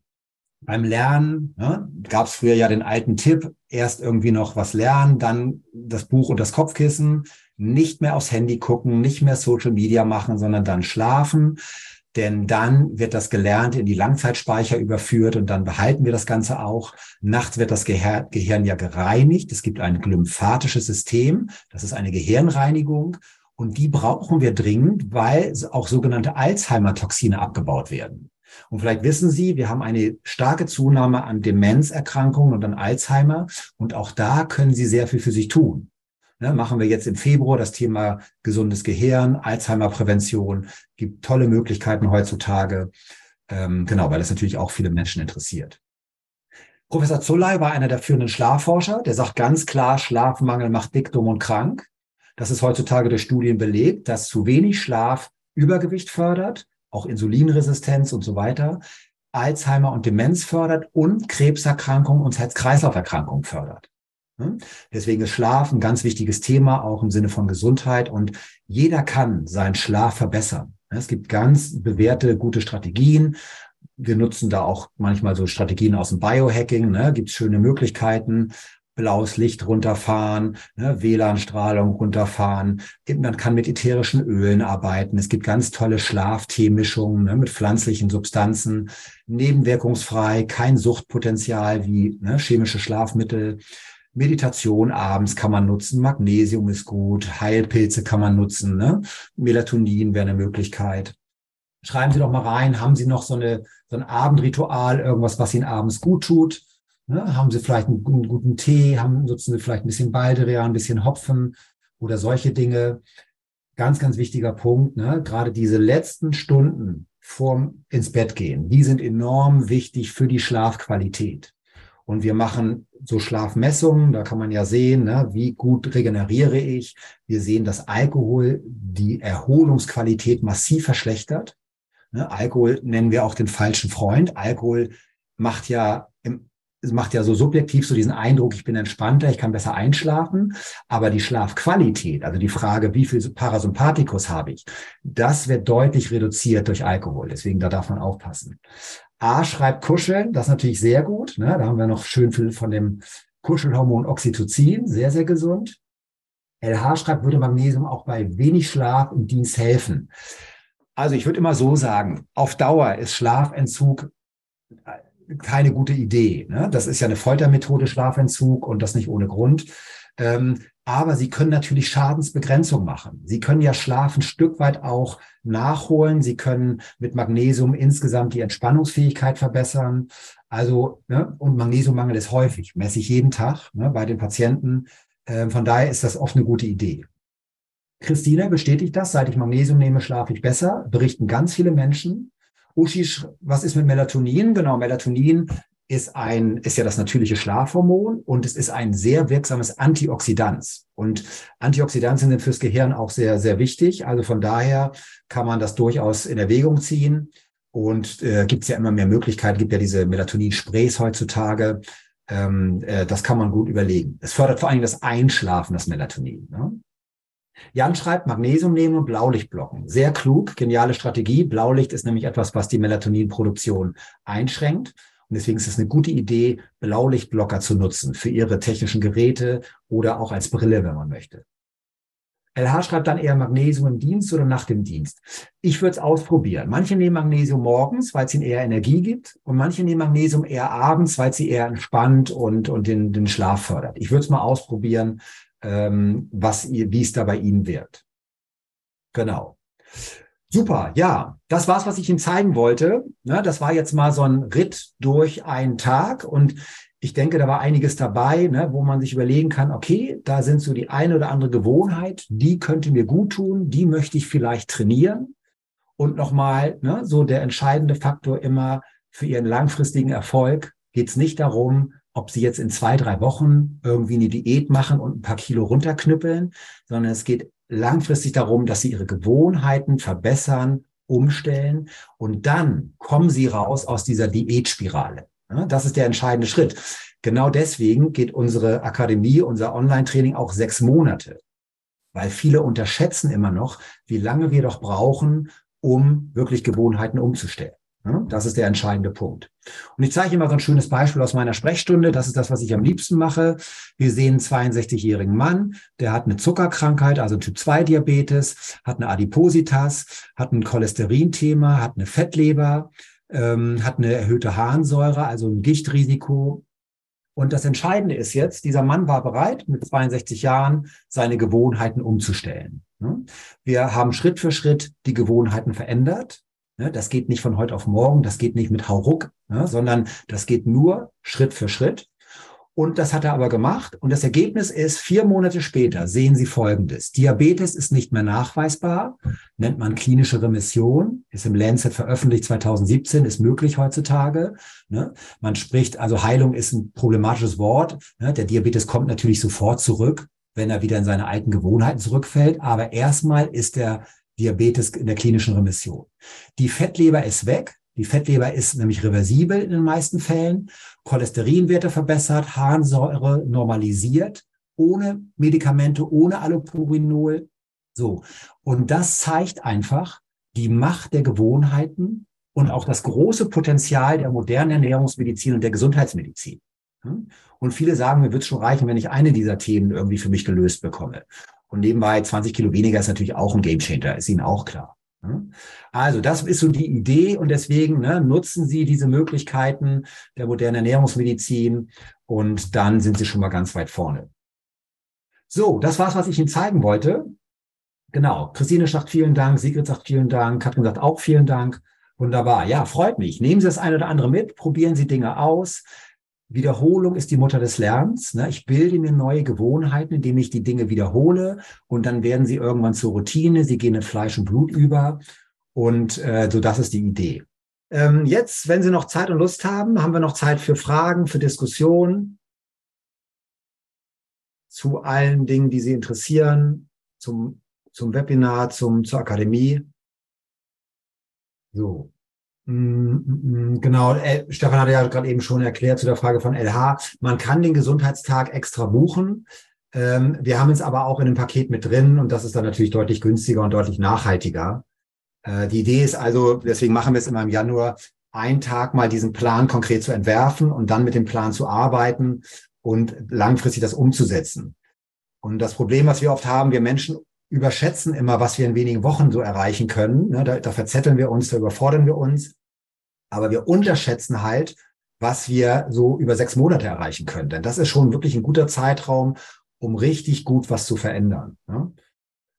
beim Lernen ne, gab es früher ja den alten Tipp, erst irgendwie noch was lernen, dann das Buch und das Kopfkissen, nicht mehr aufs Handy gucken, nicht mehr Social Media machen, sondern dann schlafen. Denn dann wird das Gelernte in die Langzeitspeicher überführt und dann behalten wir das Ganze auch. Nachts wird das Gehir Gehirn ja gereinigt. Es gibt ein glymphatisches System, das ist eine Gehirnreinigung und die brauchen wir dringend, weil auch sogenannte Alzheimer-Toxine abgebaut werden. Und vielleicht wissen Sie, wir haben eine starke Zunahme an Demenzerkrankungen und an Alzheimer. Und auch da können Sie sehr viel für sich tun. Ne, machen wir jetzt im Februar das Thema gesundes Gehirn, Alzheimer-Prävention. Gibt tolle Möglichkeiten heutzutage. Ähm, genau, weil das natürlich auch viele Menschen interessiert. Professor Zulley war einer der führenden Schlafforscher. Der sagt ganz klar, Schlafmangel macht dick, dumm und krank. Das ist heutzutage durch Studien belegt, dass zu wenig Schlaf Übergewicht fördert, auch Insulinresistenz und so weiter, Alzheimer und Demenz fördert und Krebserkrankungen und Herz-Kreislauf-Erkrankungen fördert. Hm? Deswegen ist Schlaf ein ganz wichtiges Thema, auch im Sinne von Gesundheit. Und jeder kann seinen Schlaf verbessern. Es gibt ganz bewährte, gute Strategien. Wir nutzen da auch manchmal so Strategien aus dem Biohacking. Ne? Gibt schöne Möglichkeiten blaues Licht runterfahren, ne, WLAN-Strahlung runterfahren. Man kann mit ätherischen Ölen arbeiten. Es gibt ganz tolle Schlafteemischungen ne, mit pflanzlichen Substanzen, nebenwirkungsfrei, kein Suchtpotenzial wie ne, chemische Schlafmittel. Meditation abends kann man nutzen, Magnesium ist gut, Heilpilze kann man nutzen, ne? Melatonin wäre eine Möglichkeit. Schreiben Sie doch mal rein, haben Sie noch so, eine, so ein Abendritual, irgendwas, was Ihnen abends gut tut? Ne? Haben Sie vielleicht einen, einen, guten Tee, haben, nutzen Sie vielleicht ein bisschen Baldrian, ein bisschen Hopfen oder solche Dinge. Ganz, ganz wichtiger Punkt. Ne? Gerade diese letzten Stunden vorm ins Bett gehen, die sind enorm wichtig für die Schlafqualität. Und wir machen so Schlafmessungen, da kann man ja sehen, ne, wie gut regeneriere ich. Wir sehen, dass Alkohol die Erholungsqualität massiv verschlechtert. Ne, Alkohol nennen wir auch den falschen Freund. Alkohol macht ja macht ja so subjektiv so diesen Eindruck, ich bin entspannter, ich kann besser einschlafen. Aber die Schlafqualität, also die Frage, wie viel Parasympathikus habe ich, das wird deutlich reduziert durch Alkohol. Deswegen, da darf man aufpassen. A schreibt Kuscheln, das ist natürlich sehr gut. Ne? Da haben wir noch schön viel von dem Kuschelhormon Oxytocin, sehr, sehr gesund. LH schreibt, würde Magnesium auch bei wenig Schlaf im Dienst helfen. Also ich würde immer so sagen, auf Dauer ist Schlafentzug keine gute Idee. Ne? Das ist ja eine Foltermethode, Schlafentzug und das nicht ohne Grund. Ähm, aber sie können natürlich Schadensbegrenzung machen. Sie können ja Schlaf ein Stück weit auch nachholen. Sie können mit Magnesium insgesamt die Entspannungsfähigkeit verbessern. Also, ne, und Magnesiummangel ist häufig, messe ich jeden Tag ne, bei den Patienten. Ähm, von daher ist das oft eine gute Idee. Christine bestätigt das. Seit ich Magnesium nehme, schlafe ich besser. Berichten ganz viele Menschen. Uschi, was ist mit Melatonin? Genau, Melatonin ist ein, ist ja das natürliche Schlafhormon und es ist ein sehr wirksames Antioxidant. Und Antioxidantien sind fürs Gehirn auch sehr, sehr wichtig. Also von daher kann man das durchaus in Erwägung ziehen. Und äh, gibt es ja immer mehr Möglichkeiten, gibt ja diese Melatonin-Sprays heutzutage. Ähm, äh, das kann man gut überlegen. Es fördert vor allem das Einschlafen, das Melatonin. Ne? Jan schreibt, Magnesium nehmen und Blaulicht blocken. Sehr klug, geniale Strategie. Blaulicht ist nämlich etwas, was die Melatoninproduktion einschränkt. Und deswegen ist es eine gute Idee, Blaulichtblocker zu nutzen für Ihre technischen Geräte oder auch als Brille, wenn man möchte. LH schreibt dann eher Magnesium im Dienst oder nach dem Dienst. Ich würde es ausprobieren. Manche nehmen Magnesium morgens, weil es ihnen eher Energie gibt. Und manche nehmen Magnesium eher abends, weil sie eher entspannt und, und den, den Schlaf fördert. Ich würde es mal ausprobieren ähm, was ihr, wie es da bei Ihnen wird. Genau. Super, ja, das war's, was ich Ihnen zeigen wollte. Ne, das war jetzt mal so ein Ritt durch einen Tag und ich denke, da war einiges dabei, ne, wo man sich überlegen kann, okay, da sind so die eine oder andere Gewohnheit, die könnte mir gut tun, die möchte ich vielleicht trainieren. Und nochmal, ne, so der entscheidende Faktor immer für Ihren langfristigen Erfolg geht es nicht darum, ob sie jetzt in zwei, drei Wochen irgendwie eine Diät machen und ein paar Kilo runterknüppeln, sondern es geht langfristig darum, dass sie ihre Gewohnheiten verbessern, umstellen und dann kommen sie raus aus dieser Diätspirale. Das ist der entscheidende Schritt. Genau deswegen geht unsere Akademie, unser Online-Training auch sechs Monate, weil viele unterschätzen immer noch, wie lange wir doch brauchen, um wirklich Gewohnheiten umzustellen. Das ist der entscheidende Punkt. Und ich zeige Ihnen mal so ein schönes Beispiel aus meiner Sprechstunde. Das ist das, was ich am liebsten mache. Wir sehen einen 62-jährigen Mann, der hat eine Zuckerkrankheit, also Typ-2-Diabetes, hat eine Adipositas, hat ein Cholesterinthema, hat eine Fettleber, ähm, hat eine erhöhte Harnsäure, also ein Gichtrisiko. Und das Entscheidende ist jetzt, dieser Mann war bereit, mit 62 Jahren seine Gewohnheiten umzustellen. Wir haben Schritt für Schritt die Gewohnheiten verändert. Ne, das geht nicht von heute auf morgen, das geht nicht mit Hauruck, ne, sondern das geht nur Schritt für Schritt. Und das hat er aber gemacht. Und das Ergebnis ist, vier Monate später sehen Sie Folgendes. Diabetes ist nicht mehr nachweisbar, nennt man klinische Remission, ist im Lancet veröffentlicht 2017, ist möglich heutzutage. Ne? Man spricht, also Heilung ist ein problematisches Wort. Der Diabetes kommt natürlich sofort zurück, wenn er wieder in seine alten Gewohnheiten zurückfällt. Aber erstmal ist der Diabetes in der klinischen Remission. Die Fettleber ist weg. Die Fettleber ist nämlich reversibel in den meisten Fällen. Cholesterinwerte verbessert, Harnsäure normalisiert, ohne Medikamente, ohne Allopurinol. So. Und das zeigt einfach die Macht der Gewohnheiten und auch das große Potenzial der modernen Ernährungsmedizin und der Gesundheitsmedizin. Und viele sagen, mir wird es schon reichen, wenn ich eine dieser Themen irgendwie für mich gelöst bekomme. Und nebenbei 20 Kilo weniger ist natürlich auch ein Gamechanger, ist Ihnen auch klar. Ne? Also das ist so die Idee und deswegen ne, nutzen Sie diese Möglichkeiten der modernen Ernährungsmedizin und dann sind Sie schon mal ganz weit vorne. So, das war's, was ich Ihnen zeigen wollte. Genau. Christine sagt vielen Dank, Sigrid sagt vielen Dank, Katrin sagt auch vielen Dank. Wunderbar. Ja, freut mich. Nehmen Sie das eine oder andere mit, probieren Sie Dinge aus. Wiederholung ist die Mutter des Lernens. Ne? Ich bilde mir neue Gewohnheiten, indem ich die Dinge wiederhole und dann werden sie irgendwann zur Routine. Sie gehen in Fleisch und Blut über und äh, so das ist die Idee. Ähm, jetzt, wenn Sie noch Zeit und Lust haben, haben wir noch Zeit für Fragen, für Diskussionen zu allen Dingen, die Sie interessieren, zum, zum Webinar, zum, zur Akademie. So. Mm, mm, mm, genau, äh, Stefan hatte ja gerade eben schon erklärt zu der Frage von LH. Man kann den Gesundheitstag extra buchen. Ähm, wir haben es aber auch in dem Paket mit drin und das ist dann natürlich deutlich günstiger und deutlich nachhaltiger. Äh, die Idee ist also, deswegen machen wir es immer im Januar, einen Tag mal diesen Plan konkret zu entwerfen und dann mit dem Plan zu arbeiten und langfristig das umzusetzen. Und das Problem, was wir oft haben, wir Menschen überschätzen immer, was wir in wenigen Wochen so erreichen können. Ne, da, da verzetteln wir uns, da überfordern wir uns. Aber wir unterschätzen halt, was wir so über sechs Monate erreichen können. Denn das ist schon wirklich ein guter Zeitraum, um richtig gut was zu verändern. Ne?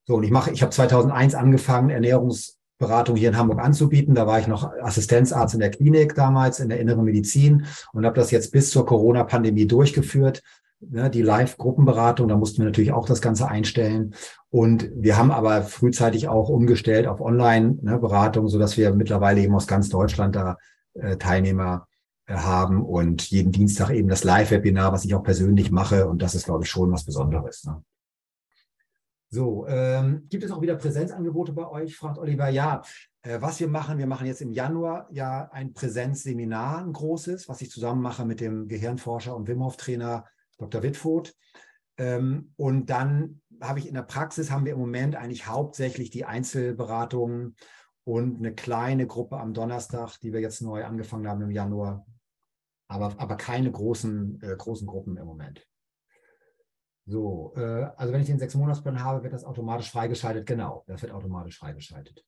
So, und ich mache, ich habe 2001 angefangen, Ernährungsberatung hier in Hamburg anzubieten. Da war ich noch Assistenzarzt in der Klinik damals in der inneren Medizin und habe das jetzt bis zur Corona-Pandemie durchgeführt ne, die Live-Gruppenberatung, da mussten wir natürlich auch das Ganze einstellen. Und wir haben aber frühzeitig auch umgestellt auf Online-Beratung, ne, so dass wir mittlerweile eben aus ganz Deutschland da äh, Teilnehmer äh, haben und jeden Dienstag eben das Live-Webinar, was ich auch persönlich mache. Und das ist, glaube ich, schon was Besonderes. Ne? So, ähm, gibt es auch wieder Präsenzangebote bei euch? Fragt Oliver. Ja, äh, was wir machen, wir machen jetzt im Januar ja ein Präsenzseminar, ein großes, was ich zusammen mache mit dem Gehirnforscher und Wim Hof Trainer Dr. Wittfurt. Ähm, und dann habe ich in der Praxis, haben wir im Moment eigentlich hauptsächlich die Einzelberatungen und eine kleine Gruppe am Donnerstag, die wir jetzt neu angefangen haben im Januar. Aber, aber keine großen, äh, großen Gruppen im Moment. So, äh, also wenn ich den Sechs-Monats-Plan habe, wird das automatisch freigeschaltet. Genau, das wird automatisch freigeschaltet.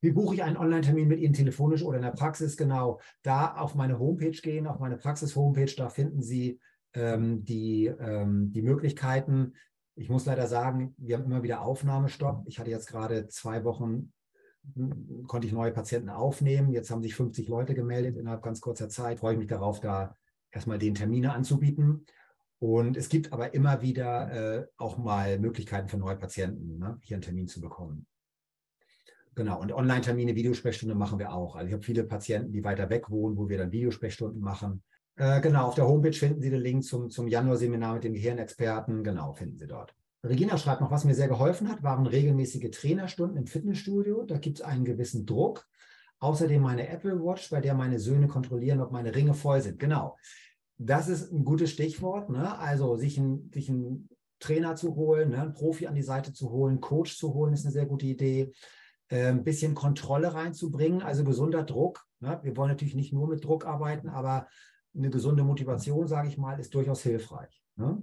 Wie buche ich einen Online-Termin mit Ihnen telefonisch oder in der Praxis? Genau, da auf meine Homepage gehen, auf meine Praxis-Homepage, da finden Sie ähm, die, ähm, die Möglichkeiten. Ich muss leider sagen, wir haben immer wieder Aufnahmestopp. Ich hatte jetzt gerade zwei Wochen, hm, konnte ich neue Patienten aufnehmen. Jetzt haben sich 50 Leute gemeldet innerhalb ganz kurzer Zeit. Freue ich mich darauf, da erstmal den Termine anzubieten. Und es gibt aber immer wieder äh, auch mal Möglichkeiten für neue Patienten, ne, hier einen Termin zu bekommen. Genau, und Online-Termine, Videosprechstunde machen wir auch. Also ich habe viele Patienten, die weiter weg wohnen, wo wir dann Videosprechstunden machen. Äh, genau, auf der Homepage finden Sie den Link zum, zum Januar-Seminar mit den Gehirnexperten. Genau, finden Sie dort. Regina schreibt noch, was mir sehr geholfen hat, waren regelmäßige Trainerstunden im Fitnessstudio. Da gibt es einen gewissen Druck. Außerdem meine Apple Watch, bei der meine Söhne kontrollieren, ob meine Ringe voll sind. Genau. Das ist ein gutes Stichwort. Ne? Also sich einen, sich Trainer zu holen, ne? einen Profi an die Seite zu holen, Coach zu holen, ist eine sehr gute Idee äh, ein bisschen Kontrolle reinzubringen, also gesunder Druck. Ne? Wir wollen natürlich nicht nur mit Druck arbeiten, aber eine gesunde Motivation, sage ich mal, ist durchaus hilfreich. Ne?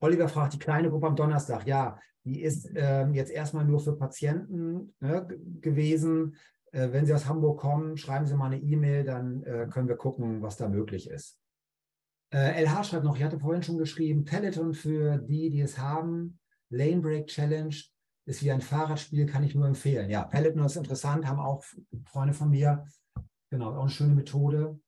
Oliver fragt, die kleine Gruppe am Donnerstag, ja, die ist ähm, jetzt erstmal nur für Patienten ne, gewesen. Äh, wenn Sie aus Hamburg kommen, schreiben Sie mal eine E-Mail, dann äh, können wir gucken, was da möglich ist. Äh, LH schreibt noch, ich hatte vorhin schon geschrieben, Peloton für die, die es haben, Lane Break Challenge ist wie ein Fahrradspiel, kann ich nur empfehlen. Ja, Peloton ist interessant, haben auch Freunde von mir. Genau, auch eine schöne Methode.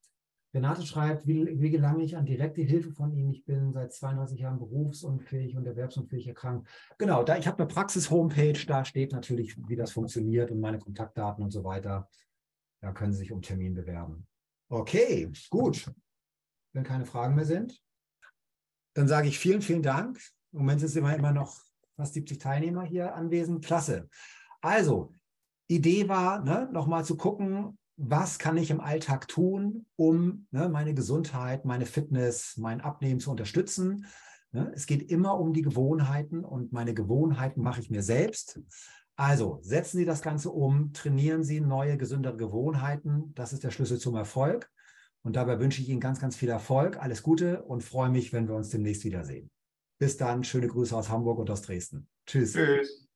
Renate schreibt, wie, wie gelange ich an direkte Hilfe von Ihnen? Ich bin seit 32 Jahren berufsunfähig und erwerbsunfähig erkrankt. Genau, da ich habe eine Praxis-Homepage, da steht natürlich, wie das funktioniert und meine Kontaktdaten und so weiter. Da können Sie sich um Termin bewerben. Okay, gut. Wenn keine Fragen mehr sind, dann sage ich vielen, vielen Dank. Im Moment sind immer, immer noch fast 70 Teilnehmer hier anwesend. Klasse. Also, Idee war, ne, nochmal zu gucken, was kann ich im Alltag tun, um ne, meine Gesundheit, meine Fitness, mein Abnehmen zu unterstützen. Ne? Es geht immer um die Gewohnheiten und meine Gewohnheiten mache ich mir selbst. Also setzen Sie das Ganze um, trainieren Sie neue, gesündere Gewohnheiten. Das ist der Schlüssel zum Erfolg. Und dabei wünsche ich Ihnen ganz, ganz viel Erfolg, alles Gute und freue mich, wenn wir uns demnächst wiedersehen. Bis dann, schöne Grüße aus Hamburg und aus Dresden. Tschüss. Tschüss.